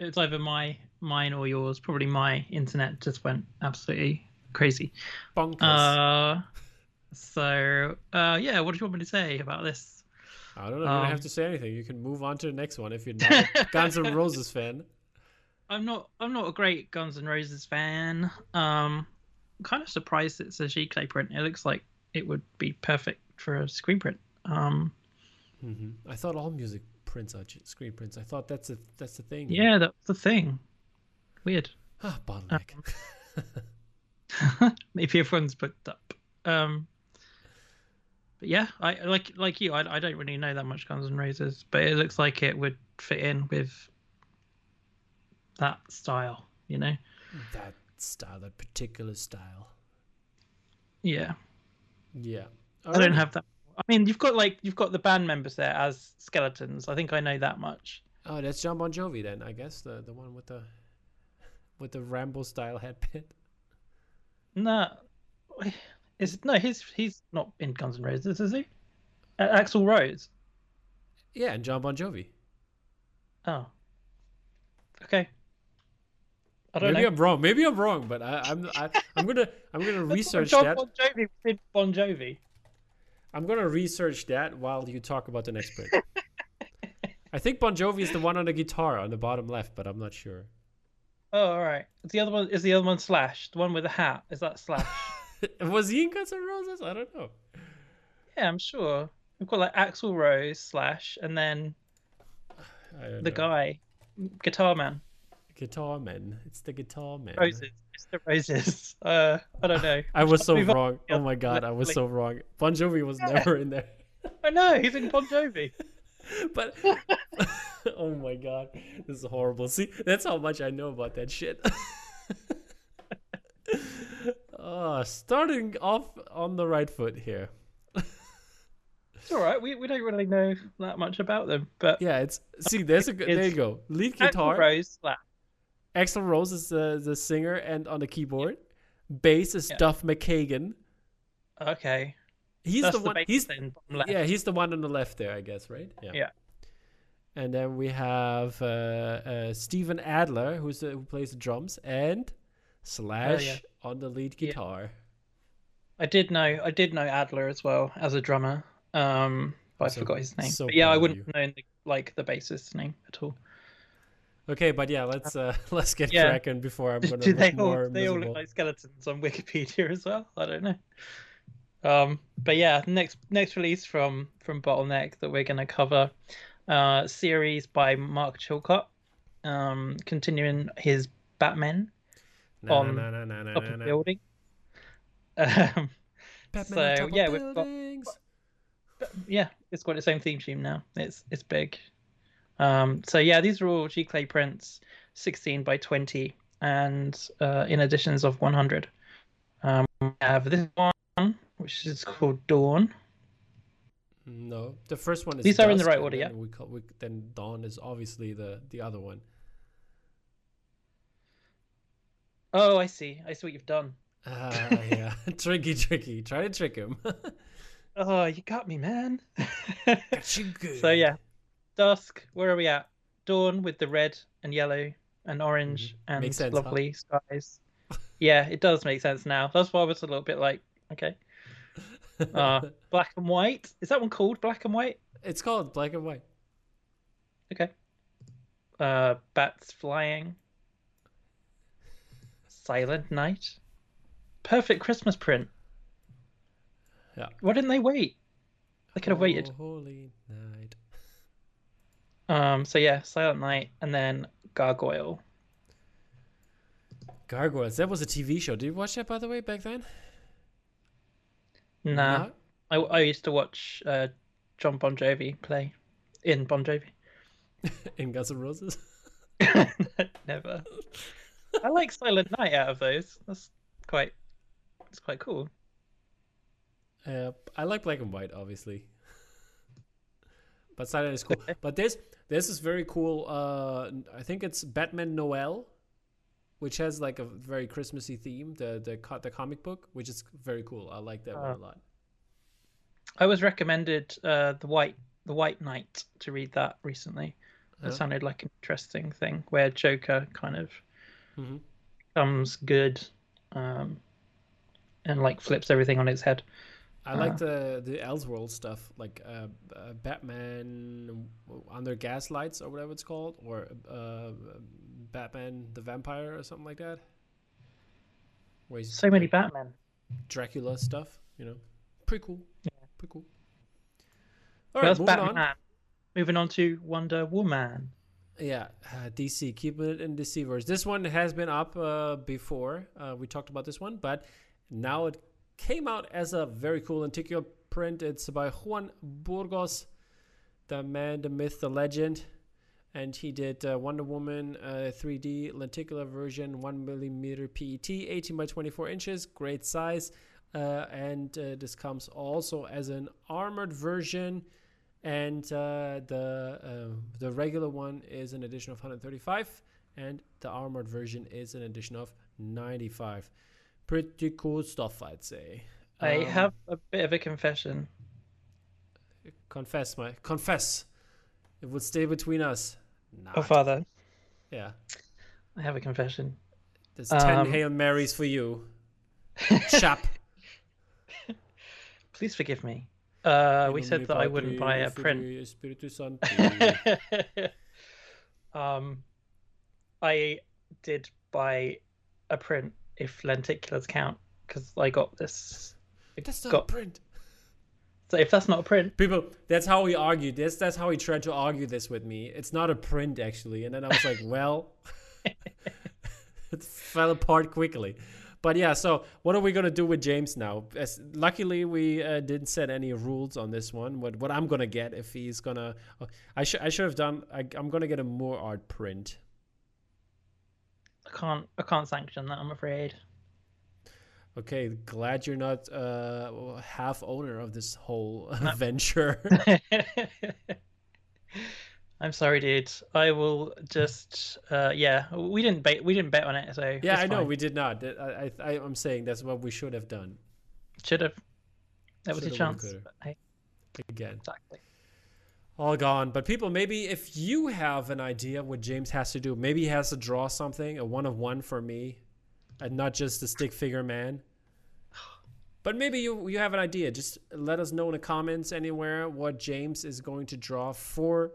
it's either my mine or yours. Probably my internet just went absolutely crazy. Bonkers. Uh, *laughs* so uh, yeah, what do you want me to say about this? I don't know. You don't have um, to say anything. You can move on to the next one if you're not *laughs* a Guns N' Roses fan. I'm not. I'm not a great Guns N' Roses fan. Um, I'm kind of surprised it's a giclée print. It looks like it would be perfect for a screen print. Um, hmm I thought all music prints are screen prints. I thought that's a that's the thing. yeah, that's the thing. Weird. Ah, bottleneck. *laughs* Maybe everyone's booked up. Um, but yeah, I like like you. I, I don't really know that much Guns N' Roses, but it looks like it would fit in with that style. You know? that style, that particular style. Yeah. Yeah. I don't have that. I mean, you've got like you've got the band members there as skeletons. I think I know that much. Oh, that's John Bon Jovi then, I guess the the one with the with the Rambo style headband. No, is no he's he's not in Guns N' Roses, is he? Uh, Axl Rose. Yeah, and John Bon Jovi. Oh. Okay. I don't Maybe know. I'm wrong. Maybe I'm wrong, but I, I'm I, I'm gonna I'm gonna *laughs* research John that. Bon Jovi did Bon Jovi. I'm gonna research that while you talk about the next print. *laughs* I think Bon Jovi is the one on the guitar on the bottom left, but I'm not sure. Oh, all right. Is the other one is the other one Slash? The one with the hat is that Slash? *laughs* Was he in Guns N' Roses? I don't know. yeah, I'm sure. We've got like Axl Rose Slash, and then the know. guy, Guitar Man. Guitar Man. It's the Guitar Man. Roses. It's the Roses. *laughs* Uh, I don't know. I was so wrong. Oh my god, I was so wrong. Bon Jovi was never in there. *laughs* I know he's in Bon Jovi. But oh my god, this is horrible. See, that's how much I know about that shit. Oh, starting off on the right foot here. It's all right. We we don't really know that much about them, but Yeah, it's see. There's a good. There you go. Lead Axl guitar. Rose Slash. Axl Rose is the the singer and on the keyboard. Bass is Yeah. Duff McKagan. Okay. He's That's the one. bass he's then, yeah. He's the one on the left there, I guess, right? Yeah. Yeah. And then we have uh, uh, Steven Adler, who's the, who plays the drums, and Slash on the lead Oh, Yeah. guitar. I did know I did know Adler as well as a drummer. Um, but I forgot his name. so But yeah, I wouldn't you. known the, like the bassist's name at all. Okay, but yeah, let's uh, *laughs* let's get Yeah. cracking before I'm *laughs* gonna Do they all more they all look like skeletons on Wikipedia as well? I don't know. Um, but yeah, next next release from from Bottleneck that we're gonna cover, uh, series by Mark Chilcott, um, continuing his Batman Na, on na, na, na, na, top na, of na. building. Um, *laughs* so, yeah, we've got- buildings. yeah, it's got its own theme tune now. It's it's big. Um, so yeah, these are all giclée prints, 16 by 20, and uh, in editions of 100. Um, we have this one, which is called Dawn. No, the first one is. These are in the right order, yeah? We call, we, then Dawn is obviously the the other one. Oh, I see. I see what you've done. Ah, yeah, *laughs* *laughs* tricky, tricky. Try to trick him. *laughs* Oh, you got me, man. Got you good. so yeah, Dusk. Where are we at? Dawn with the red and yellow and orange and Mm-hmm. Makes sense, huh? lovely skies. Yeah, it does make sense now. That's why I was a little bit like, okay. Uh, black and white. Is that one called black and white? it's called black and white. Okay. uh, Bats Flying, Silent Night, Perfect Christmas Print. Yeah. Why didn't they wait? They could have waited. Oh, holy night. Um. So yeah, Silent Night, and then Gargoyle. Gargoyles. That was a TV show. Did you watch that, by the way, back then? Nah, No? I I used to watch uh, John Bon Jovi play in Bon Jovi. *laughs* In Guns N' Roses? *laughs* Never. *laughs* I like Silent Night out of those. That's quite. It's quite cool. Uh, I like black and white, obviously. But silent is cool. *laughs* but this this is very cool. Uh, I think it's Batman Noel, which has like a very Christmassy theme. The the co- the comic book, which is very cool. I like that one a Oh. lot. I was recommended uh, the White the White Knight to read that recently. It sounded like an interesting thing where Joker kind of Mhm. becomes good, um, and like flips everything on its head. I like the the Elseworld stuff, like uh, uh, Batman under gaslights or whatever it's called, or uh, Batman the Vampire or something like that. Where he's So many like, Batman. Dracula stuff, you know, pretty cool. Pretty cool. All Well, right, that's moving Batman. on. Moving on to Wonder Woman. Yeah, uh, DC, keeping it in DC verse. This one has been up uh, before. Uh, we talked about this one, but now it came out as a very cool lenticular print. It's by Juan Burgos, the man, the myth, the legend. And he did uh, Wonder Woman uh, 3D lenticular version, 1 millimeter PET, 18 by 24 inches, great size. Uh, and uh, this comes also as an armored version and uh, the uh, the regular one is an addition of 135 and the armored version is an addition of 95 pretty cool stuff i'd say. I Um, have a bit of a confession. confess my confess. It would stay between us. Oh, Father, yeah. I have a confession. there's 10 Um, hail marys for you. *laughs* Chap. *laughs* Please forgive me. Uh, we said that I wouldn't buy a print. Filii, Spiritus Sancti. *laughs* um, I did buy a print if lenticulars count because I got this. that's not Got- a print So if that's not a print, People, that's how he argued this. That's how he tried to argue this with me. It's not a print, actually. And then I was like, well, *laughs* it fell apart quickly. But yeah, so what are we gonna do with James now? As, luckily, we uh, didn't set any rules on this one. What what I'm gonna get if he's gonna, I should I should have done. I, I'm gonna get a more art print. I can't. I can't sanction that. I'm afraid. Okay, glad you're not uh, half owner of this whole *laughs* venture. *laughs* I'm sorry, dude. I will just. Uh, yeah, we didn't bet. We didn't bet on it, so yeah, I know fine. we did not. I, I I'm saying that's what we should have done. should have. That was a chance. Hey, Again. exactly. all gone. But people, maybe if you have an idea what James has to do, maybe he has to draw something, a one of one for me, and not just a stick figure man. But maybe you you have an idea. Just let us know in the comments anywhere what James is going to draw for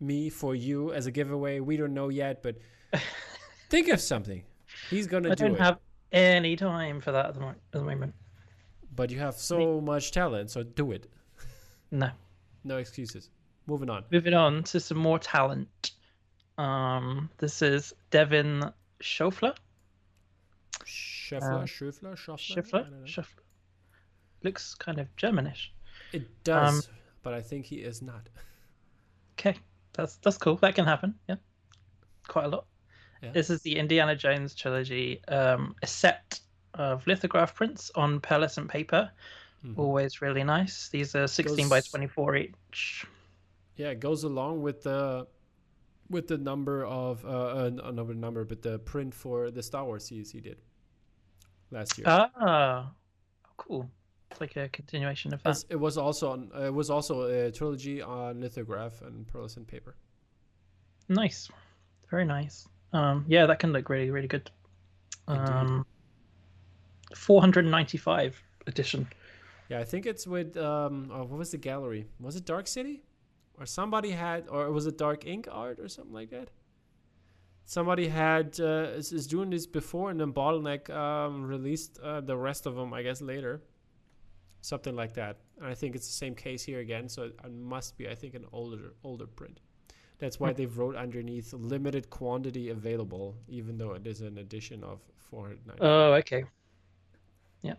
me, for you as a giveaway. We don't know yet, but *laughs* think of something. He's gonna I do don't it. have any time for that at the, mo- at the moment. but you have so much talent, so do it. No. No excuses. Moving on. Moving on to some more talent. Um, this is Devin Schofler. Scheffler, Um, Schöffler, Schöffler. I Schifler. don't know. Schifler. Looks kind of Germanish. It does, Um, but I think he is not. Okay, that's that's cool. That can happen. Yeah, quite a lot. Yeah. This is the Indiana Jones trilogy. Um, a set of lithograph prints on pearlescent paper. Mhm. Always really nice. These are 16 by 24 each. Yeah, it goes along with the with the number of uh, uh another number, but the print for the Star Wars series he did last year. Ah, cool. It's like a continuation of that. As- it was also on, it was also a trilogy on lithograph and pearlescent paper. Nice, very nice. Um, yeah, that can look really, really good. Um, 495 edition. Yeah, I think it's with um oh, what was the gallery? Was it Dark City? Or somebody had or was it Dark Ink Art or something like that? somebody had uh, is, is doing this before, and then Bottleneck um, released uh, the rest of them, I guess, later. Something like that. And I think it's the same case here again. So it must be, I think, an older older print. That's why Hmm. they've wrote underneath limited quantity available, even though it is an edition of 490. Oh, okay. Yeah.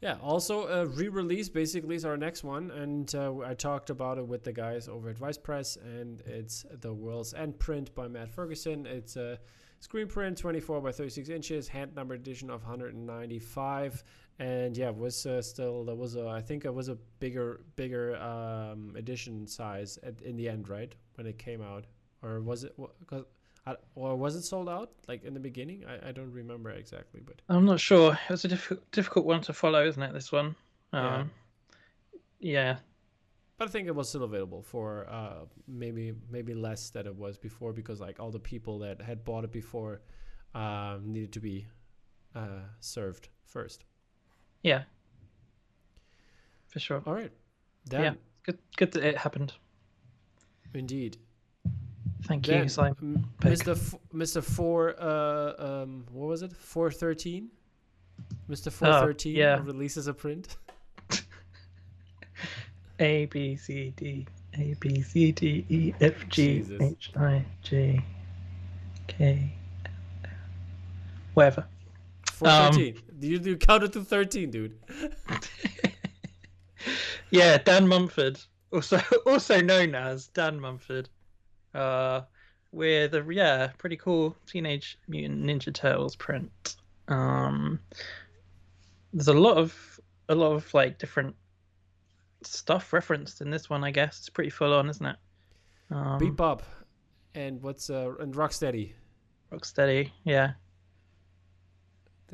Yeah, also a re-release basically is our next one, and uh, I talked about it with the guys over at Vice Press, and it's the World's End print by Matt Ferguson. It's a screen print, 24 by 36 inches, hand numbered edition of 195, and yeah, it was uh, still there was a I think it was a bigger bigger um, edition size at, in the end, right when it came out, or was it? 'cause I, or was it sold out like in the beginning? I, I don't remember exactly, but I'm not sure. It was a difficult difficult one to follow, isn't it? This one. Yeah. Um, yeah. But I think it was still available for uh, maybe maybe less than it was before because like all the people that had bought it before um, needed to be uh, served first. Yeah. For sure. All right, Yeah. Good. Good that it happened. indeed. Thank Then, you, Simon. Mr. F- Mr. Four, uh, um, what was it? Four thirteen. Mr. Four thirteen Oh, yeah. releases a print. *laughs* A B C D A B C D E F G Jesus. H I J K. Whatever. Four thirteen. You you counted to thirteen, dude. *laughs* Yeah, Dan Mumford, also *laughs* also known as Dan Mumford, uh, with a yeah pretty cool Teenage Mutant Ninja Turtles print. Um, there's a lot of a lot of like different stuff referenced in this one. I guess it's pretty full on, isn't it? Um, Bebop, and what's uh and Rocksteady. Rocksteady, yeah,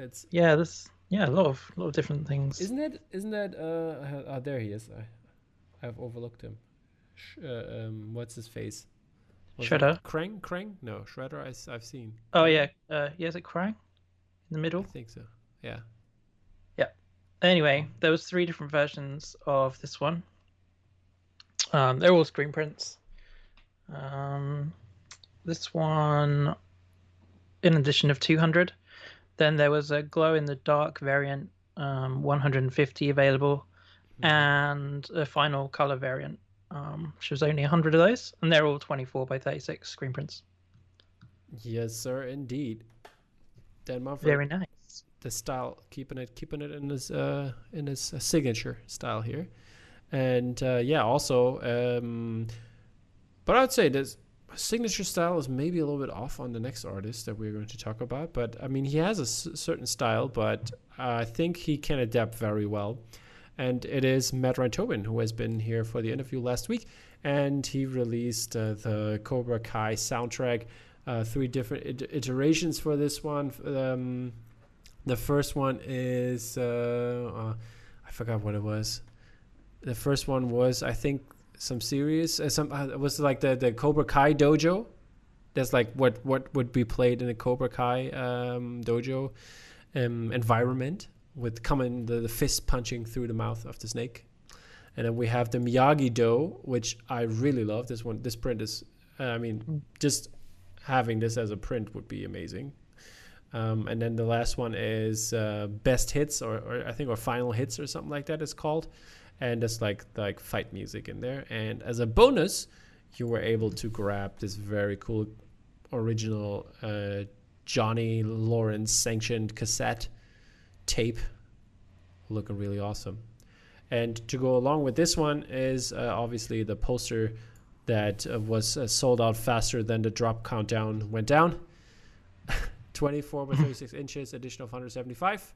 That's yeah. There's yeah a lot of lot of different things. Isn't that isn't that uh, uh there he is? I I've overlooked him. Sh- uh, um, what's his face? Was Shredder. Krang? Krang? No, Shredder. I, have seen. Oh yeah, uh, yeah. Is it Krang in the middle. I think so. Yeah. Yeah. anyway, there was three different versions of this one. Um, they're all screen prints. Um, this one, in addition of 200, then there was a glow in the dark variant, um, 150 available, and a final color variant, um, which was only 100 of those, and they're all 24 by 36 screen prints. Yes, sir. Indeed. Dan Mumford, Very nice. the style, keeping it keeping it in his uh in his uh, signature style here, and uh, yeah, also, um, but I'd say this signature style is maybe a little bit off on the next artist that we're going to talk about. But I mean, he has a s- certain style, but I think he can adapt very well. And it is Matt Ryan Tobin who has been here for the interview last week, and he released uh, the Cobra Kai soundtrack. Uh, three different it- iterations for this one. Um, the first one is uh, uh, I forgot what it was. The first one was I think some series. Uh, some uh, was like the the Cobra Kai dojo. That's like what what would be played in a Cobra Kai um, dojo um, environment with coming the, the fist punching through the mouth of the snake. And then we have the Miyagi Do, which I really love. This one, this print is, uh, I mean, just having this as a print would be amazing. Um, and then the last one is uh, best hits, or, or I think, or final hits, or something like that. It's called, and it's like like fight music in there. And as a bonus, you were able to grab this very cool original uh, Johnny Lawrence sanctioned cassette tape, looking really awesome. And to go along with this one is uh, obviously the poster that uh, was uh, sold out faster than the drop countdown went down. *laughs* 24 by *laughs* 36 inches, edition of 175.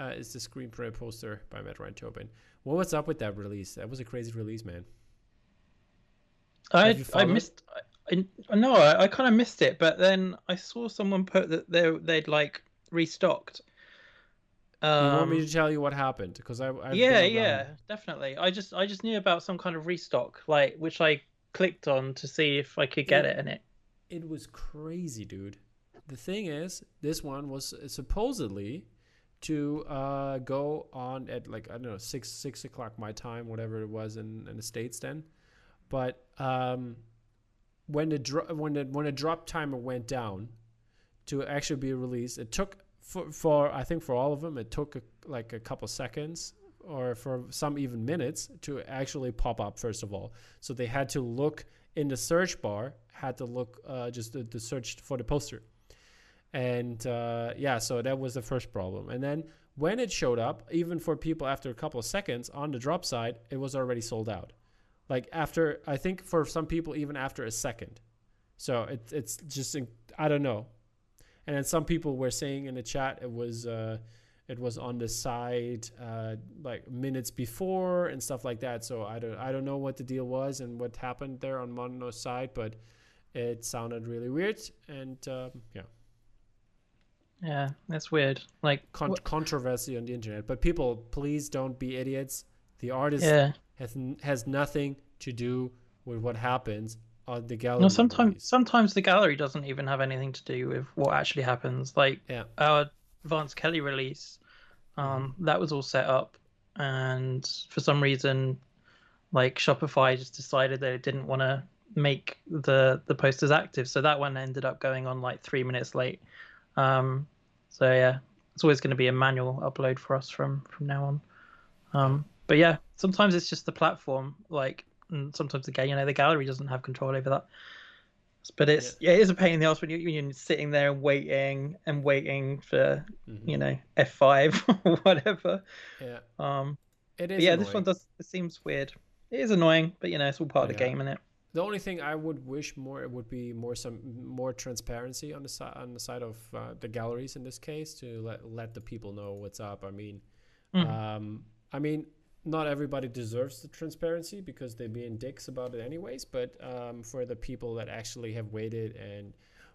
Uh, is the screen print poster by Matt Ryan Tobin. What was up with that release? That was a crazy release, man. I I missed. I, I no, I, I kind of missed it, but then I saw someone put that they they'd like restocked. you want me Um, to tell you what happened? Because I I've yeah, yeah, definitely. I just I just knew about some kind of restock, like which I clicked on to see if I could get Yeah. it, and it. It was crazy, dude. The thing is, this one was supposedly to uh, go on at like I don't know six six o'clock my time, whatever it was in, in the states then. But um, when the dro- when the when the drop timer went down to actually be released, it took for, for I think for all of them it took a, like a couple seconds or for some even minutes to actually pop up first of all. So they had to look in the search bar, had to look uh, just the, the search for the poster, and uh, yeah, so that was the first problem. And then when it showed up, even for people after a couple of seconds on the drop side, it was already sold out. Like after, I think for some people, even after a second. So it, it's just, I don't know. And then some people were saying in the chat it was, uh, it was on the side uh, like minutes before and stuff like that. So I don't, I don't know what the deal was and what happened there on Mondo's side, but it sounded really weird. And um, yeah. Yeah, that's weird. Like Con- controversy on the internet. But people, please don't be idiots. The artist yeah. has has nothing to do with what happens on the gallery. No, sometimes movies. sometimes the gallery doesn't even have anything to do with what actually happens. Like yeah. our Vance Kelly release, um, that was all set up, and for some reason, like Shopify just decided they didn't want to make the the posters active, so that one ended up going on like three minutes late. Um, so yeah, it's always going to be a manual upload for us from from now on. Um, but yeah, sometimes it's just the platform. Like sometimes the you know the gallery doesn't have control over that. But it's yeah, yeah it is a pain in the ass when, you, when you're sitting there and waiting and waiting for mm-hmm. you know F five *laughs* or whatever. Yeah. Um. It is. yeah, annoying. this one does. It seems weird. It is annoying, but you know it's all part yeah. of the game, isn't it? The only thing I would wish more it would be more some more transparency on the side on the side of uh, the galleries in this case to let let the people know what's up. I mean, mm. um, I mean, not everybody deserves the transparency because they're being dicks about it anyways. But um, for the people that actually have waited and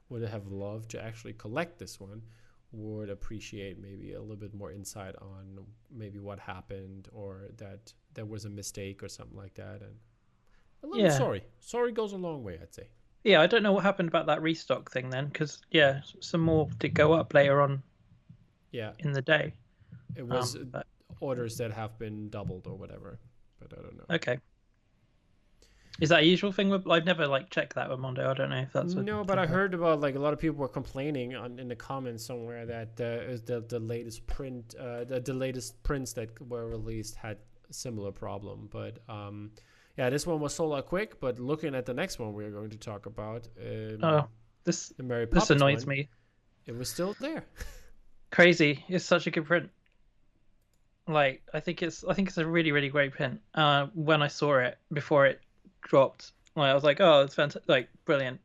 would have loved to actually collect this one, would appreciate maybe a little bit more insight on maybe what happened or that there was a mistake or something like that and a little yeah. sorry. Sorry goes a long way, I'd say. Yeah, I don't know what happened about that restock thing then, because yeah, some more did go up later on. Yeah. In the day. It was um, but... orders that have been doubled or whatever, but I don't know. Okay. Is that a usual thing? With, I've never like checked that with Mondo. I don't know if that's no, but I heard about like a lot of people were complaining on in the comments somewhere that uh, the the latest print, uh, the, the latest prints that were released had a similar problem. But um, yeah, this one was sold out quick, but looking at the next one we're going to talk about, um, oh, this the Mary Poppins this annoys one, me. It was still there. Crazy! It's such a good print. Like I think it's I think it's a really really great print. Uh, when I saw it before it dropped, like I was like, oh, it's fantastic, like brilliant.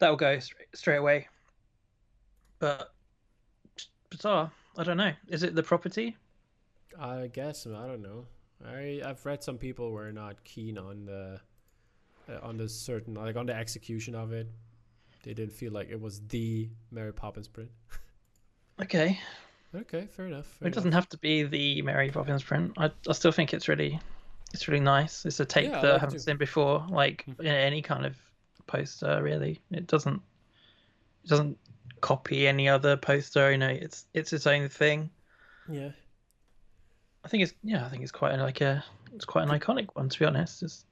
That'll go straight, straight away. But bizarre. I don't know. Is it the property? I guess I don't know. I I've read some people were not keen on the uh, on the certain like on the execution of it. They didn't feel like it was the Mary Poppins print. okay. Okay, fair enough. Fair it enough. doesn't have to be the Mary Poppins print. I I still think it's really it's really nice. It's a take yeah, that I, I haven't seen before, like mm-hmm. in any kind of poster. Really, it doesn't it doesn't copy any other poster. You know, it's it's its own thing. Yeah. I think it's yeah, I think it's quite like a it's quite an iconic one to be honest. It's...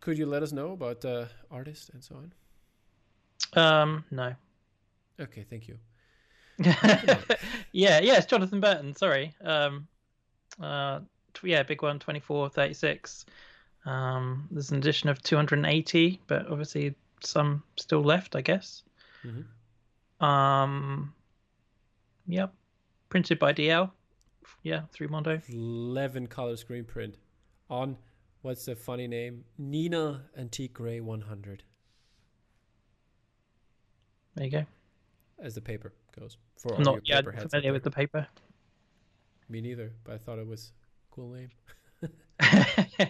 Could you let us know about the artist and so on? Um, no. Okay, thank you. *laughs* yeah, yeah, it's Jonathan Burton. Sorry. Um, uh, yeah, big one, 24, 36. Um, there's an addition of 280, but obviously some still left, I guess. Mm-hmm. Um, yep, printed by DL yeah, through Mondo. 11 color screen print on what's the funny name? Neenah Antique Grey 100. There you go. As the paper goes. For I'm not yeah, familiar with the paper. Me neither, but I thought it was a cool name. *laughs* but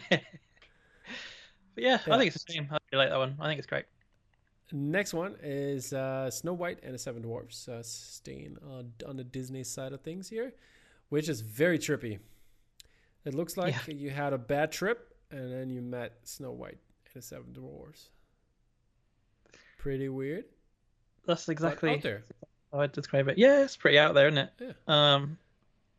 yeah, yeah, I think it's the same. I really like that one. I think it's great. Next one is uh, Snow White and the Seven Dwarfs, uh, staying on, on the Disney side of things here which is very trippy. It looks like yeah. you had a bad trip and then you met Snow White and the Seven Dwarfs. Pretty weird. That's exactly out there. how i describe it. Yeah, it's pretty out there, isn't it? Yeah. Um,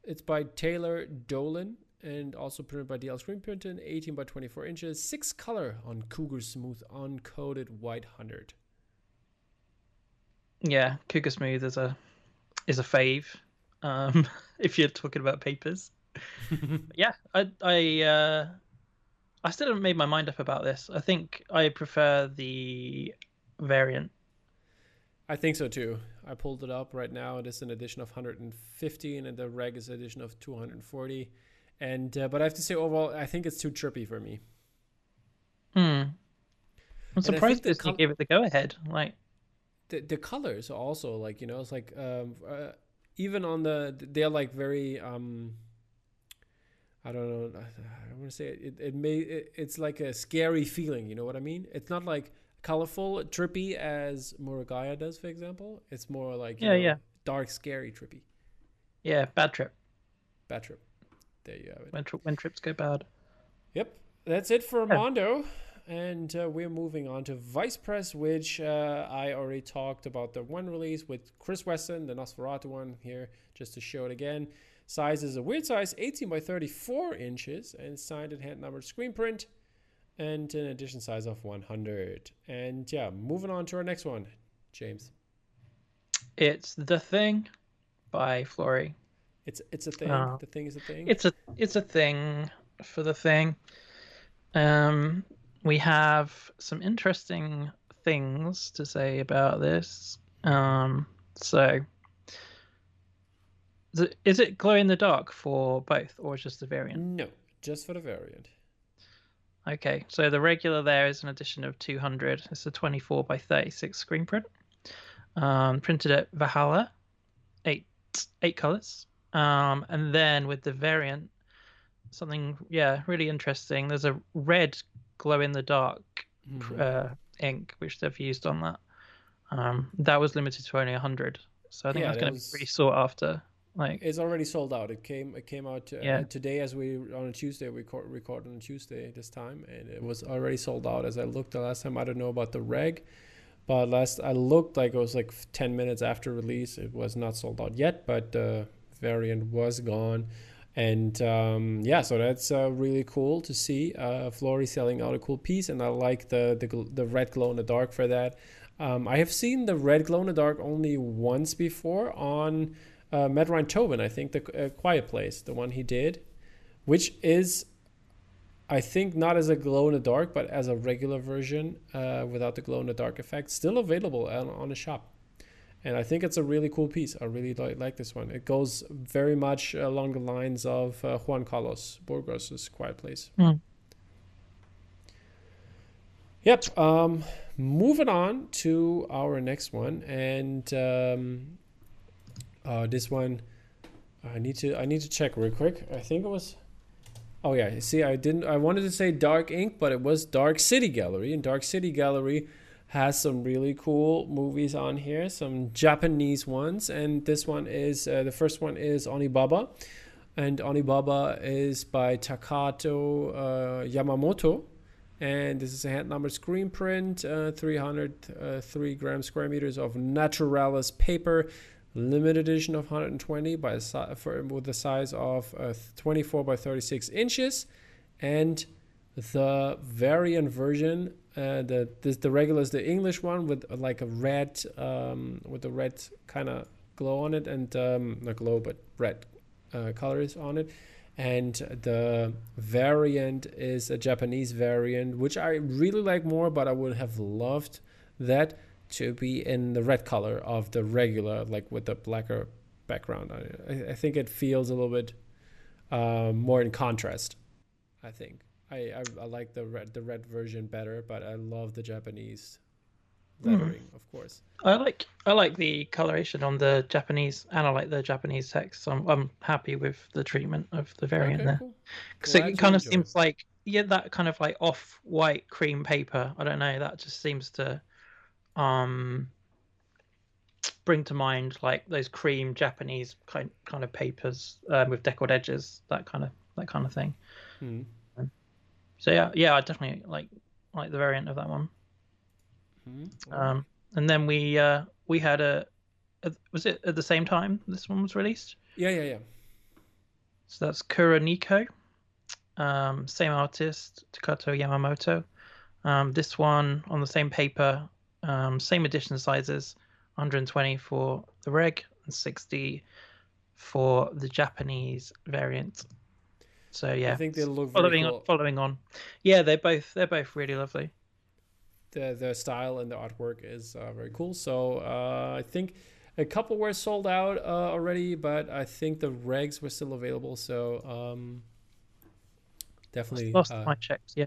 it's by Taylor Dolan and also printed by DL Screen Printing, 18 by 24 inches, six color on Cougar Smooth uncoated white hundred. Yeah, Cougar Smooth is a is a fave. Um, *laughs* if you're talking about papers, *laughs* yeah, I I uh, I still haven't made my mind up about this. I think I prefer the variant. I think so too. I pulled it up right now. It is an edition of 115, and the reg is an edition of 240. And uh, but I have to say overall, I think it's too trippy for me. Hmm. I'm surprised Disney col- gave it the go ahead. Like the the colors also like you know it's like um uh, even on the they're like very um I don't know. I don't want to say it. It, it may. It, it's like a scary feeling. You know what I mean? It's not like colorful, trippy as Murugiah does, for example. It's more like yeah, know, yeah, dark, scary, trippy. Yeah, bad trip. Bad trip. There you have it. When, when trips go bad. Yep, that's it for yeah. Mondo. And uh, we're moving on to Vice Press, which uh, I already talked about the one release with Chris Weston, the Nosferatu one here, just to show it again. Size is a weird size, 18 by 34 inches, and signed and hand numbered screen print, and an edition size of 100. And yeah, moving on to our next one, James. It's The Thing by Florey. It's it's a thing. Uh, the thing is a thing. It's a it's a thing for the thing. Um, we have some interesting things to say about this. Um, so is it glow in the dark for both, or just the variant? No, just for the variant. Okay, so the regular there is an edition of 200. It's a 24 by 36 screen print, um, printed at Valhalla, eight eight colors, um, and then with the variant, something yeah really interesting. There's a red glow in the dark mm-hmm. uh, ink which they've used on that. Um, that was limited to only 100, so I think yeah, that's going to was... be pretty sought after. Like it's already sold out. It came it came out uh, yeah. today as we on a Tuesday. We record, record on a Tuesday this time, and it was already sold out. As I looked the last time, I don't know about the reg, but last I looked like it was like ten minutes after release. It was not sold out yet, but the variant was gone. And um, yeah, so that's uh, really cool to see. Uh, Florey selling out a cool piece, and I like the the, the red glow in the dark for that. Um, I have seen the red glow in the dark only once before on uh, Matt Ryan Tobin, I think, the uh, Quiet Place, the one he did, which is, I think, not as a glow in the dark, but as a regular version uh, without the glow in the dark effect, still available on, on the shop. And I think it's a really cool piece. I really like, like this one. It goes very much along the lines of uh, Juan Carlos Burgos's Quiet Place. Mm. Yep. Um, moving on to our next one, and um, uh, this one, I need to I need to check real quick. I think it was. Oh yeah, see, I didn't. I wanted to say Dark Ink, but it was Dark City Gallery, and Dark City Gallery has some really cool movies on here, some Japanese ones, and this one is uh, the first one is Onibaba, and Onibaba is by Takato uh, Yamamoto, and this is a hand numbered screen print, uh, 303 uh, gram square meters of Naturalis paper limited edition of 120 by for, with the size of uh, 24 by 36 inches and the variant version uh, the this, the regular is the english one with uh, like a red um, with a red kind of glow on it and um, not glow but red uh, colors on it and the variant is a japanese variant which i really like more but i would have loved that to be in the red color of the regular, like with the blacker background. I, I think it feels a little bit uh, more in contrast. I think I, I, I like the red the red version better, but I love the Japanese hmm. lettering, mm. of course. I like I like the coloration on the Japanese, and I like the Japanese text. So I'm I'm happy with the treatment of the variant okay, there, because cool. it kind of seems like yeah, that kind of like off white cream paper. I don't know. That just seems to um, bring to mind like those cream Japanese kind kind of papers um, with deckled edges, that kind of that kind of thing. Hmm. So yeah, yeah, I definitely like like the variant of that one. Hmm. Um, and then we uh, we had a, a, was it at the same time this one was released? Yeah, yeah, yeah. So that's Kuroneko um, same artist, Takato Yamamoto. Um, this one on the same paper, um, same edition sizes, 120 for the reg and 60 for the Japanese variant. So yeah, I think they look following cool. on, following on. Yeah, they're both they're both really lovely. the the style and the artwork is uh, very cool. So uh, I think a couple were sold out uh, already, but I think the regs were still available. So um, definitely Last uh, time I yeah.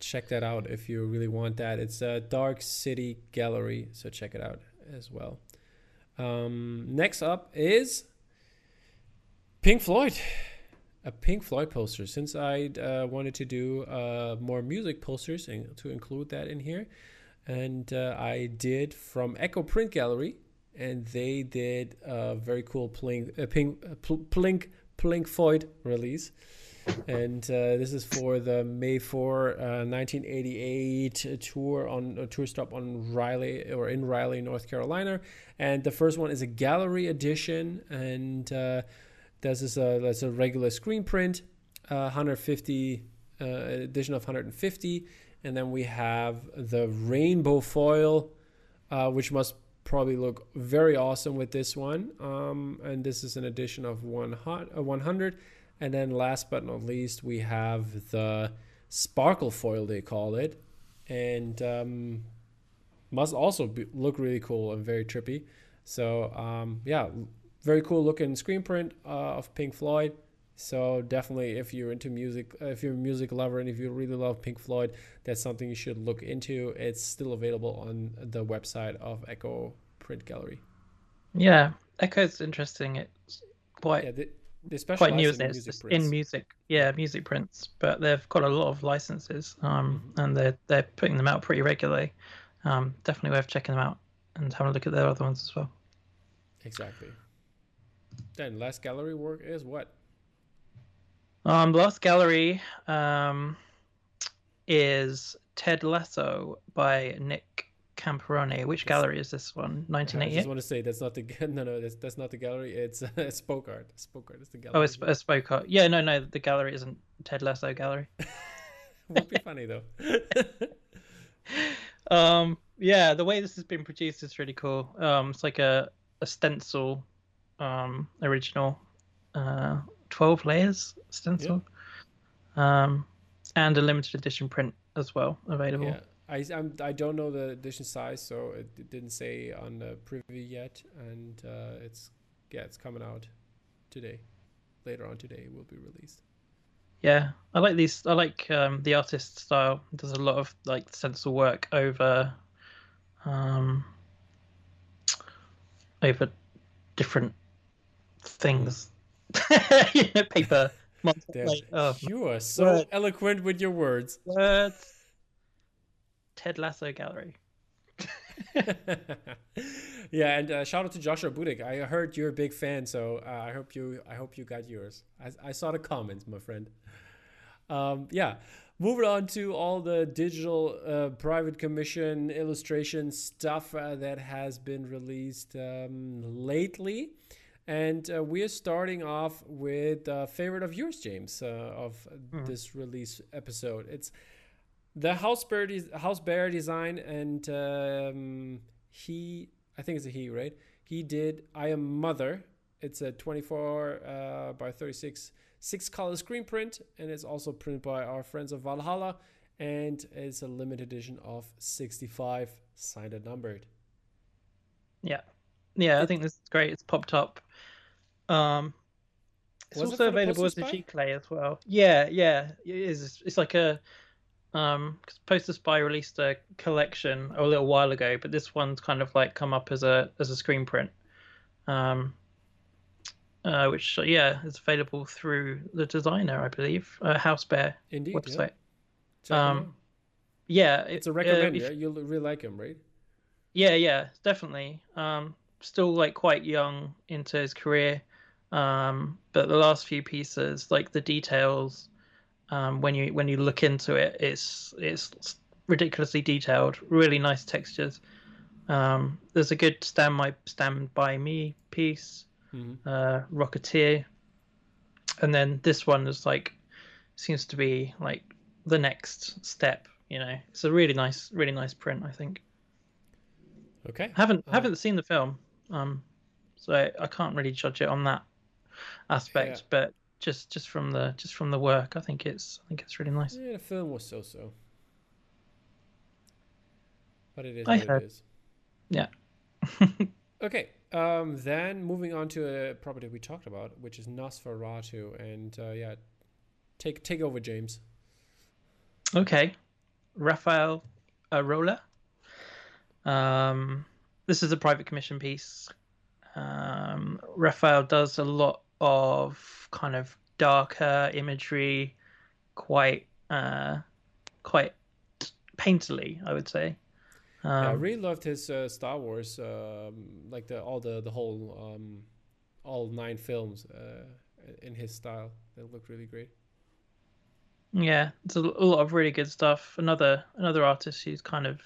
check that out if you really want that. It's a Dark City Gallery, so check it out as well. Um, next up is Pink Floyd. A Pink Floyd poster. Since I uh, wanted to do uh, more music posters and to include that in here, and uh, I did from Echo Print Gallery, and they did a very cool Plink uh, Pink uh, Pl- Plink Plink Floyd release and uh, this is for the May 4 uh, 1988 tour on a tour stop on Raleigh or in Raleigh, North Carolina. And the first one is a gallery edition, and uh, this is a that's a regular screen print, uh, 150 uh, edition of 150, and then we have the rainbow foil, uh, which must probably look very awesome with this one. Um, and this is an edition of one hot, uh, 100. And then last but not least, we have the sparkle foil, they call it. And um, must also be, look really cool and very trippy. So, um, yeah, very cool looking screen print uh, of Pink Floyd. So definitely, if you're into music, uh, if you're a music lover, and if you really love Pink Floyd, that's something you should look into. It's still available on the website of Echo Print Gallery. Yeah, Echo's interesting. It's quite Yeah, they, they quite new, in isn't it? It's music in music. Yeah, music prints, but they've got a lot of licenses, um, Mm-hmm. and they're they're putting them out pretty regularly. Um, definitely worth checking them out and having a look at their other ones as well. Exactly. Then last gallery work is what? Um, last gallery um, is Ted Lasso by Nick Camperone. Which gallery is this one? I just want to say that's not the *laughs* no no that's that's not the gallery. It's *laughs* uh, Spoke Art. Spoke Art is the gallery. Oh, it's a spoke art. Yeah, no, no, the gallery isn't Ted Lasso gallery. *laughs* Would be funny though. um yeah the way this has been produced is really cool um it's like a, a stencil um original uh 12 layers stencil um and a limited edition print as well available yeah, I I'm, I don't know the edition size, so it, it didn't say on the preview yet, and uh, it's yeah it's coming out today. Later on today, it will be released. yeah i like these i like um the artist style does a lot of like stencil work over um over different things you *laughs* know *laughs* paper like, oh, you are so eloquent with your words. Words. Ted Lasso Gallery. *laughs* yeah, and uh, shout out to Joshua Budik. I heard you're a big fan, so uh, I hope you I hope you got yours. I, I saw the comments, my friend. Um, yeah, moving on to all the digital uh, private commission illustration stuff uh, that has been released um, lately. And uh, we are starting off with a favorite of yours, James, uh, of this release episode. It's the house bear, des- house bear design, and um, he, I think it's a he, right? He did I Am Mother. It's a 24 uh, by 36 six color screen print, and it's also printed by our friends of Valhalla, and it's a limited edition of 65, signed and numbered. Yeah. Yeah, I think this is great. It's popped up. Um it's Was also the available as a? giclée as well. Yeah, yeah, it is. It's like a um 'cause Poster Spy released a collection a little while ago, but this one's kind of like come up as a as a screen print. Um uh, which uh, yeah is available through the designer, I believe, uh, House Bear Indeed, yeah. website. Him Um. Yeah, it's it- a uh, recommend. if- yeah? You'll really like him, right? Yeah, yeah, definitely. Um, still like quite young into his career, um, but the last few pieces, like the details, um, when you when you look into it, it's it's ridiculously detailed. Really nice textures. Um, there's a good stand my stand by me piece, Mhm. uh, Rocketeer, and then this one is like seems to be like the next step. You know, it's a really nice, really nice print. I think. Okay. haven't Uh, haven't seen the film, um, so I, I can't really judge it on that aspect. Yeah. But just just from the just from the work, I think it's I think it's really nice. Yeah, the film was so-so. But it is I what heard. it is. Yeah. *laughs* Okay. Um, then moving on to a property we talked about, which is Nosferatu, and uh, yeah, take take over, James. Okay, Raphael Arola. Um, this is a private commission piece. Um, Raphael does a lot of kind of darker imagery, quite uh, quite painterly, I would say. yeah, I Um, really loved his uh, Star Wars, um, like the all the the whole um, all nine films uh, in his style. They looked really great. Yeah, it's a, a lot of really good stuff. Another another artist who's kind of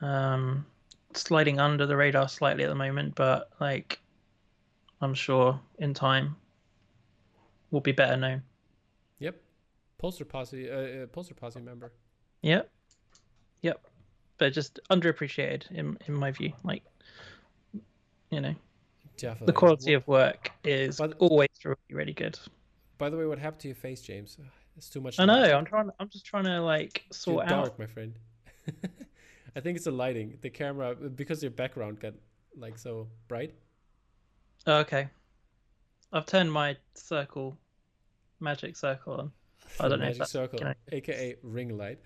um, sliding under the radar slightly at the moment, but like I'm sure in time will be better known. Yep. Poster posse, uh, uh, poster posse member. Yep, yep, but just underappreciated in in my view. Like you know, Definitely. the quality of work is But- always really really good. By the way, what happened to your face, James? It's too much. I know. light. I'm trying. I'm just trying to like Too sort dark, out. my friend. *laughs* I think it's the lighting. The camera, because your background got like so bright. Okay. I've turned my circle, magic circle on. I don't know magic circle, gonna- aka ring light,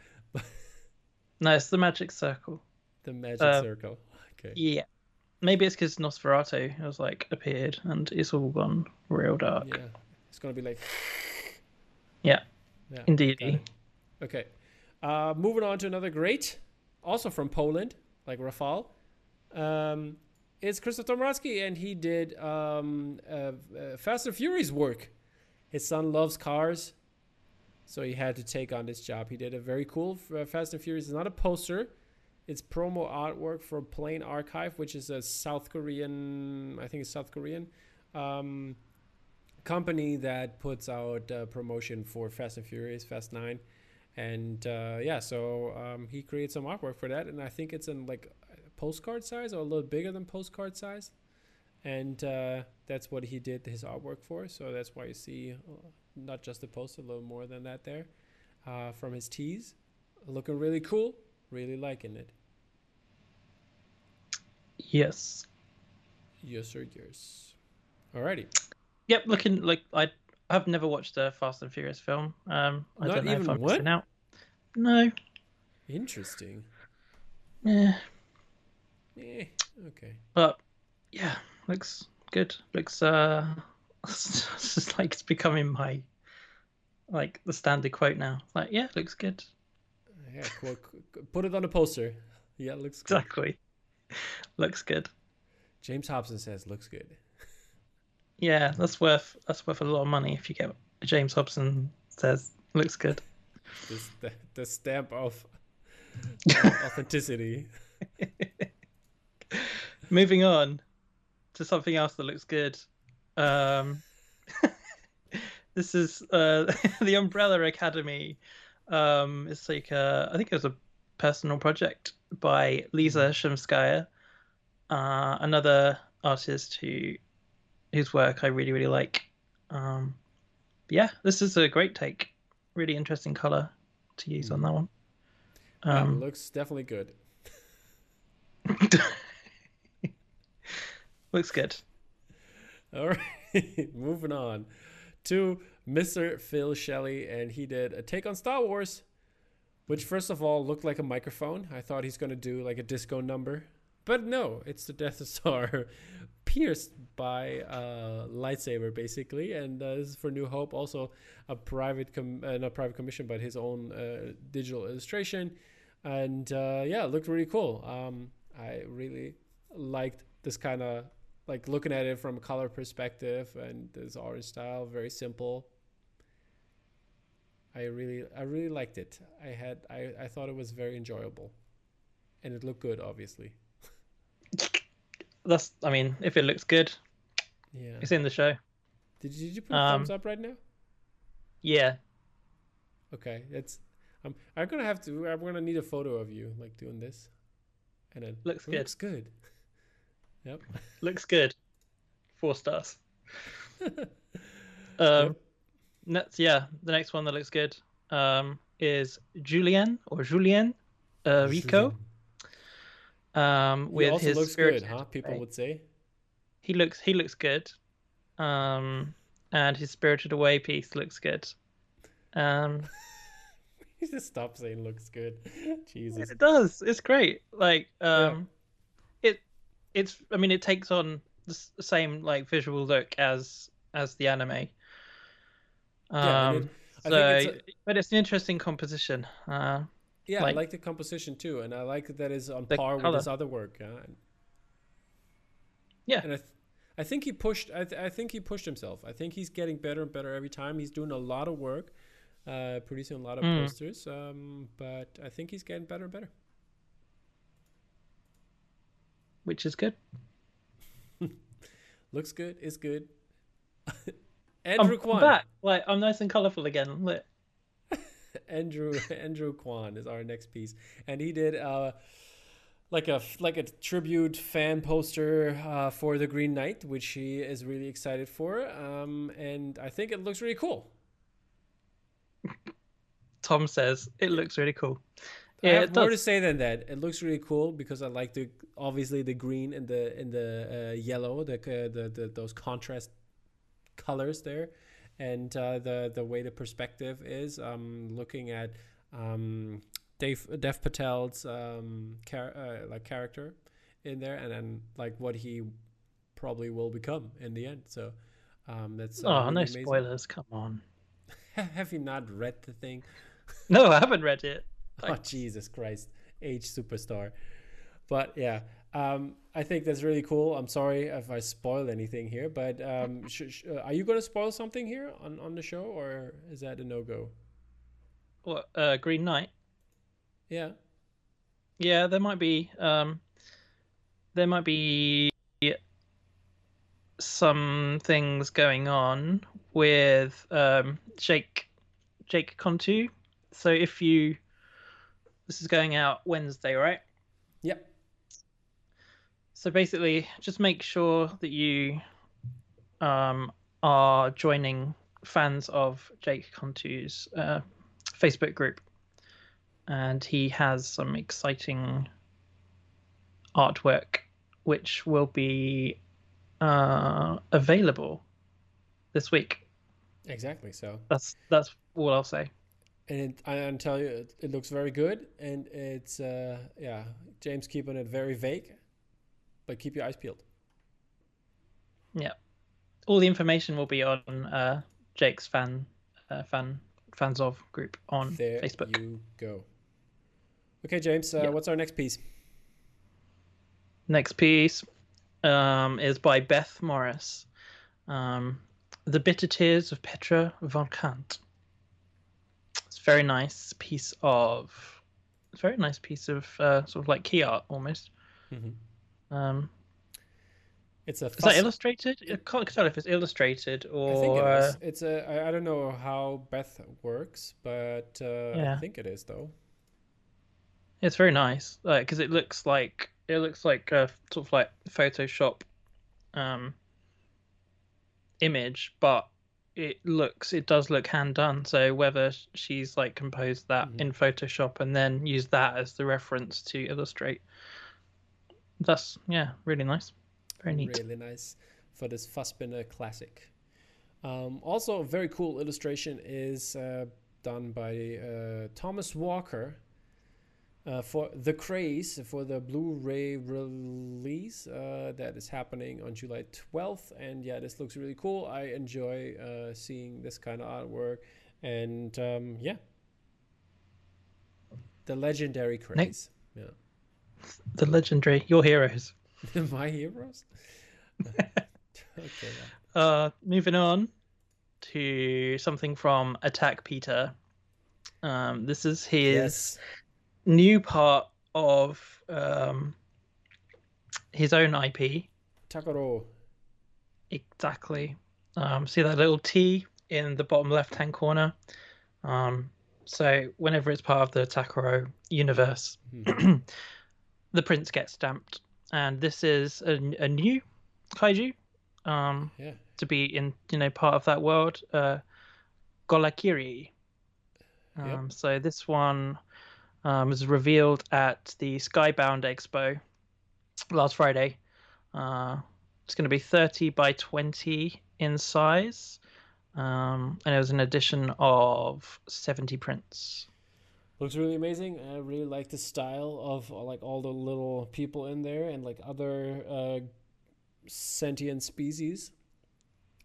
No, it's the magic circle. the magic Uh, circle. Okay. Yeah. Maybe it's because Nosferatu has like appeared and it's all gone real dark. Yeah, it's gonna be like. *sighs* Yeah. Yeah. Indeed. Okay. Uh, moving on to another great, also from Poland, like Rafal. Um, it's Krzysztof Tomrowski, and he did um, uh, uh, Fast and Furious work. His son loves cars, so he had to take on this job. He did a very cool uh, Fast and Furious. It's not a poster. It's promo artwork for Plain Archive, which is a South Korean, I think it's South Korean, um, company that puts out uh, promotion for Fast and Furious, Fast Nine, and uh, yeah, so um, he created some artwork for that, and I think it's in like postcard size or a little bigger than postcard size, and uh, that's what he did his artwork for. So that's why you see uh, not just the post, a little more than that there uh, from his tees, looking really cool. Really liking it. Yes. Yes, sir. Yes. Alrighty. Yep. Looking like I I've never watched a Fast and Furious film. Um, I Not don't know even if I'm missing out. No. Interesting. Yeah. Eh, okay. But yeah, looks good. Looks uh, *laughs* it's just like it's becoming my like the standard quote now. Like yeah, looks good. Yeah, cool. Put it on a poster. Yeah, looks good. Exactly. looks good. James Hobson says looks good. Yeah, that's worth that's worth a lot of money if you get James Hobson says looks good. This the, the stamp of *laughs* authenticity. *laughs* *laughs* Moving on to something else that looks good. Um, *laughs* this is uh, *laughs* the Umbrella Academy. Um, it's like a, I think it was a personal project by Lisa Shumskaya, uh, another artist who whose work I really really like. Um, yeah, this is a great take. Really interesting color to use on that one. Um, looks definitely good. Looks good. All *laughs* right, moving on to Mr. Phil Shelley, and he did a take on Star Wars, which first of all looked like a microphone. I thought he's gonna do like a disco number, but no, it's the Death Star *laughs* pierced by a lightsaber, basically. And uh, this is for New Hope, also a private, com- uh, not private commission, but his own uh, digital illustration. And uh, yeah, it looked really cool. Um, I really liked this kind of like looking at it from a color perspective and this art style very simple i really i really liked it i had i, I thought it was very enjoyable and it looked good obviously That's I mean, if it looks good, yeah it's in the show. did you, did you put a Um, thumbs up right now Yeah. Okay, it's. I'm. I'm gonna have to. I'm gonna need a photo of you like doing this, and then Looks good. Looks good. Yep. *laughs* Looks good. Four stars. *laughs* Um, next, yeah, the next one that looks good um, is Julien or Julien uh, Rico. Um, He with also his looks good, huh? People would say. He looks he looks good. Um, and his Spirited Away piece looks good. Um, *laughs* You just stop saying looks good. Jesus. it does. It's great. Like um, it's I mean it takes on the same like visual look as as the anime. Yeah, and Um, I so, think it's but it's an interesting composition. Uh, Yeah, Like- I like the composition too, and I like that it's on par with his other work. Uh, Yeah. and I, th- I think he pushed. I, th- I think he pushed himself. I think he's getting better and better every time. He's doing a lot of work, uh, producing a lot of Mm. posters. Um, but I think he's getting better and better. Which is good. *laughs* Looks good. Is good. *laughs* Andrew I'm Kwan. back. Like I'm nice and colourful again. Look. *laughs* Andrew Andrew Kwan is our next piece, and he did uh, like a like a tribute fan poster uh, for the Green Knight, which he is really excited for, um, and I think it looks really cool. Tom says it looks really cool. I have more to say than that. It looks really cool because I like the obviously the green and the and the uh, yellow, the, uh, the the those contrast colors there, and uh, the the way the perspective is. Um, looking at um, Dave Dev Patel's um char- uh, like character in there, and then like what he probably will become in the end. So um, that's uh, Oh, really no amazing. spoilers. Come on. *laughs* Have you not read the thing? No, I haven't read it. *laughs* Oh Jesus Christ, age superstar. But yeah, um, I think that's really cool. I'm sorry if I spoil anything here, but um, *laughs* sh- sh- uh, are you going to spoil something here on, on the show, or is that a no go? What? Uh, Green Knight. Yeah. Yeah, there might be. Um, there might be some things going on with um, Jake Jake Contu. So if you, this is going out Wednesday, right? Yep. So basically, just make sure that you um, are joining fans of Jake Contu's uh, Facebook group, and he has some exciting artwork which will be uh, available this week. Exactly. So, That's that's all I'll say. And it, I, I tell you, it, it looks very good, and it's uh, yeah, James keeping it very vague, but keep your eyes peeled. Yeah, all the information will be on uh, Jake's fan uh, fan fans of group on there Facebook. you go. Okay, James. Uh, Yeah. What's our next piece? Next piece um, is by Beth Morris. Um, the Bitter Tears of Petra von Kant. Very nice piece of, very nice piece of uh, sort of like key art almost. Mhm. Um, It's a. is that illustrated? I can't tell if it's illustrated or. I think it uh. It's a. I, I don't know how Beth works, but uh, I think it is though. It's very nice, like because it looks like it looks like a sort of like Photoshop um, image, but it looks it does look hand done. So whether she's like composed that Mhm. in Photoshop and then used that as the reference to illustrate, that's yeah, really nice, very neat. Really nice for this Fassbinder classic. Um, also, a very cool illustration is uh, done by uh, Thomas Walker uh, for The Craze for the Blu-ray release uh, that is happening on July 12th. And yeah, this looks really cool. I enjoy uh, seeing this kind of artwork. And um, yeah, the legendary Craze. Yeah. The legendary Your Heroes. *laughs* My heroes. *laughs* okay. yeah. Uh, moving on to something from Attack Peter. Um, this is his. Yes. New part of um, his own IP. Takaro. Exactly. Um, see that little T in the bottom left hand corner? Um, so whenever it's part of the Takaro universe, Mhm. *clears throat* the prince gets stamped, and this is a, a new kaiju um, yeah. to be in you know part of that world. Uh, Golakiri. Um, Yep. So this one um, was revealed at the Skybound Expo last Friday. Uh, it's going to be 30 by 20 in size, um, and it was an edition of 70 prints. Looks really amazing. I really like the style of uh, like all the little people in there and like other uh, sentient species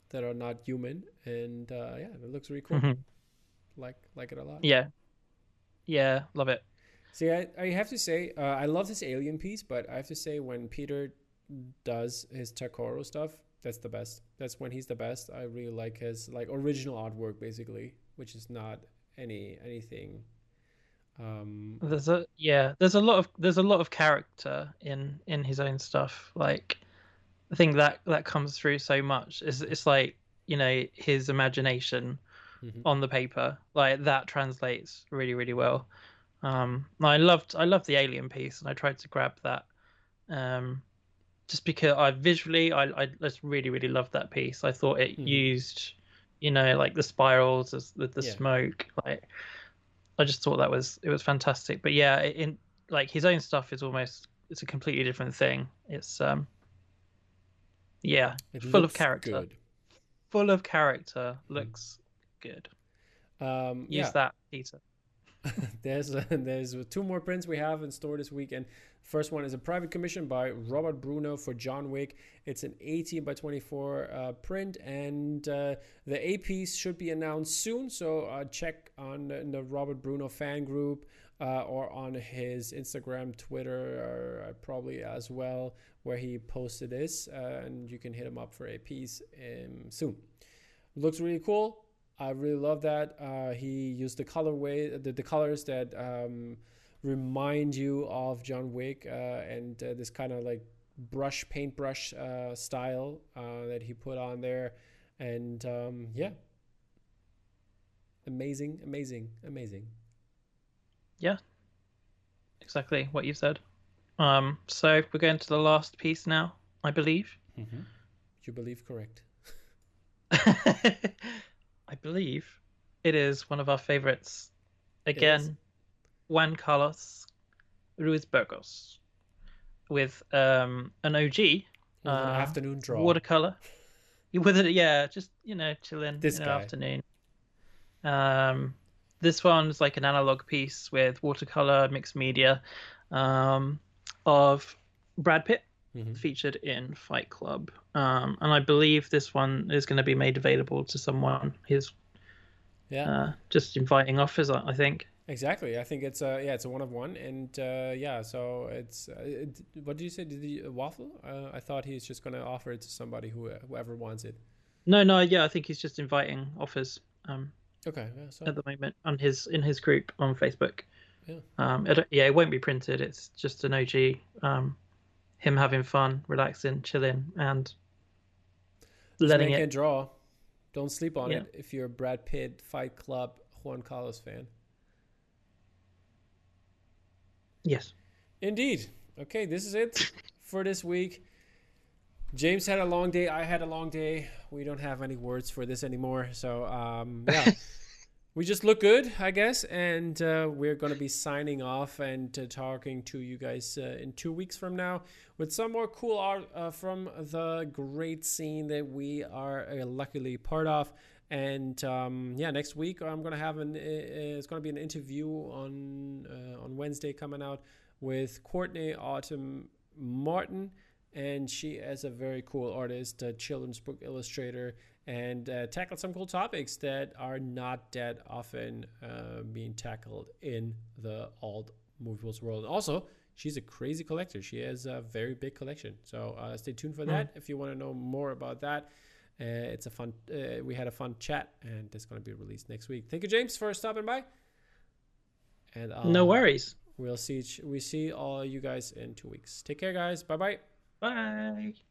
that are not human. And uh, yeah, it looks really cool. Mhm. Like like it a lot. Yeah, yeah, love it. See, I, I have to say, uh, I love this alien piece, but I have to say, when Peter does his Takoro stuff, that's the best. That's when he's the best. I really like his like original artwork, basically, which is not any anything. Um, There's a yeah, there's a lot of there's a lot of character in in his own stuff. Like I think that that comes through so much. It's it's like you know his imagination Mhm. on the paper like that translates really really well. Um, I loved I loved the alien piece and I tried to grab that. Um, just because I visually I I just really really loved that piece. I thought it Mhm. used you know like the spirals as the, the Yeah. smoke like I just thought that was it was fantastic. But yeah, in like his own stuff is almost it's a completely different thing. It's um yeah, it full of character. Good. full of character, looks good. Um, Use yeah. that, Peter. *laughs* there's uh, *laughs* there's two more prints we have in store this week, and first one is a private commission by Robert Bruno for John Wick. It's an 18 by 24 uh, print, and uh, the A piece should be announced soon. So uh, check on the, the Robert Bruno fan group uh, or on his Instagram, Twitter, or, probably as well, where he posted this, uh, and you can hit him up for a piece um, soon. Looks really cool. I really love that. Uh, he used the colorway, the, the colors that um, remind you of John Wick, uh, and uh, this kind of like brush, paintbrush uh, style uh, that he put on there. And um, yeah, amazing, amazing, amazing. Yeah, exactly what you said. Um, so we're going to the last piece now, I believe. Mm-hmm. You believe correct. *laughs* I believe it is one of our favorites. Again, Juan Carlos Ruiz Burgos with um, an OG an Uh, afternoon draw. watercolor. *laughs* With it, yeah, just you know, chilling This in guy. the afternoon. Um, this one's like an analog piece with watercolor mixed media, um, of Brad Pitt Mhm. featured in Fight Club, um, and I believe this one is going to be made available to someone. He's Yeah. uh, just inviting offers, I think. Exactly. I think it's a yeah, it's a one of one, and uh, yeah. So it's uh, it, what did you say? Did he uh, waffle? Uh, I thought he's just gonna offer it to somebody who whoever wants it. No, no, yeah, I think he's just inviting offers. Um, Okay. Yeah. So at the moment on his in his group on Facebook. Yeah. Um, it, yeah, it won't be printed. It's just an OG. Um, him having fun, relaxing, chilling, and just letting it. draw. Don't sleep on Yeah. it if you're a Brad Pitt, Fight Club, Juan Carlos fan. Yes. Indeed. Okay, this is it *laughs* for this week. James had a long day. I had a long day. We don't have any words for this anymore. So, um, yeah, *laughs* we just look good, I guess. And uh, we're going to be signing off and uh, talking to you guys uh, in two weeks from now with some more cool art uh, from the great scene that we are uh, luckily part of. And um, yeah, next week I'm gonna have an. It's gonna be an interview on uh, on Wednesday coming out with Courtney Autumn Martin, and she is a very cool artist, a children's book illustrator, and uh, tackled some cool topics that are not that often uh, being tackled in the alt movies world. Also, she's a crazy collector. She has a very big collection. So uh, stay tuned for that if you want to know more about that. Uh, it's a fun. Uh, we had a fun chat, and it's going to be released next week. Thank you, James, for stopping by. And No uh, worries. We'll see. each- We see all you guys in two weeks. Take care, guys. Bye bye. Bye.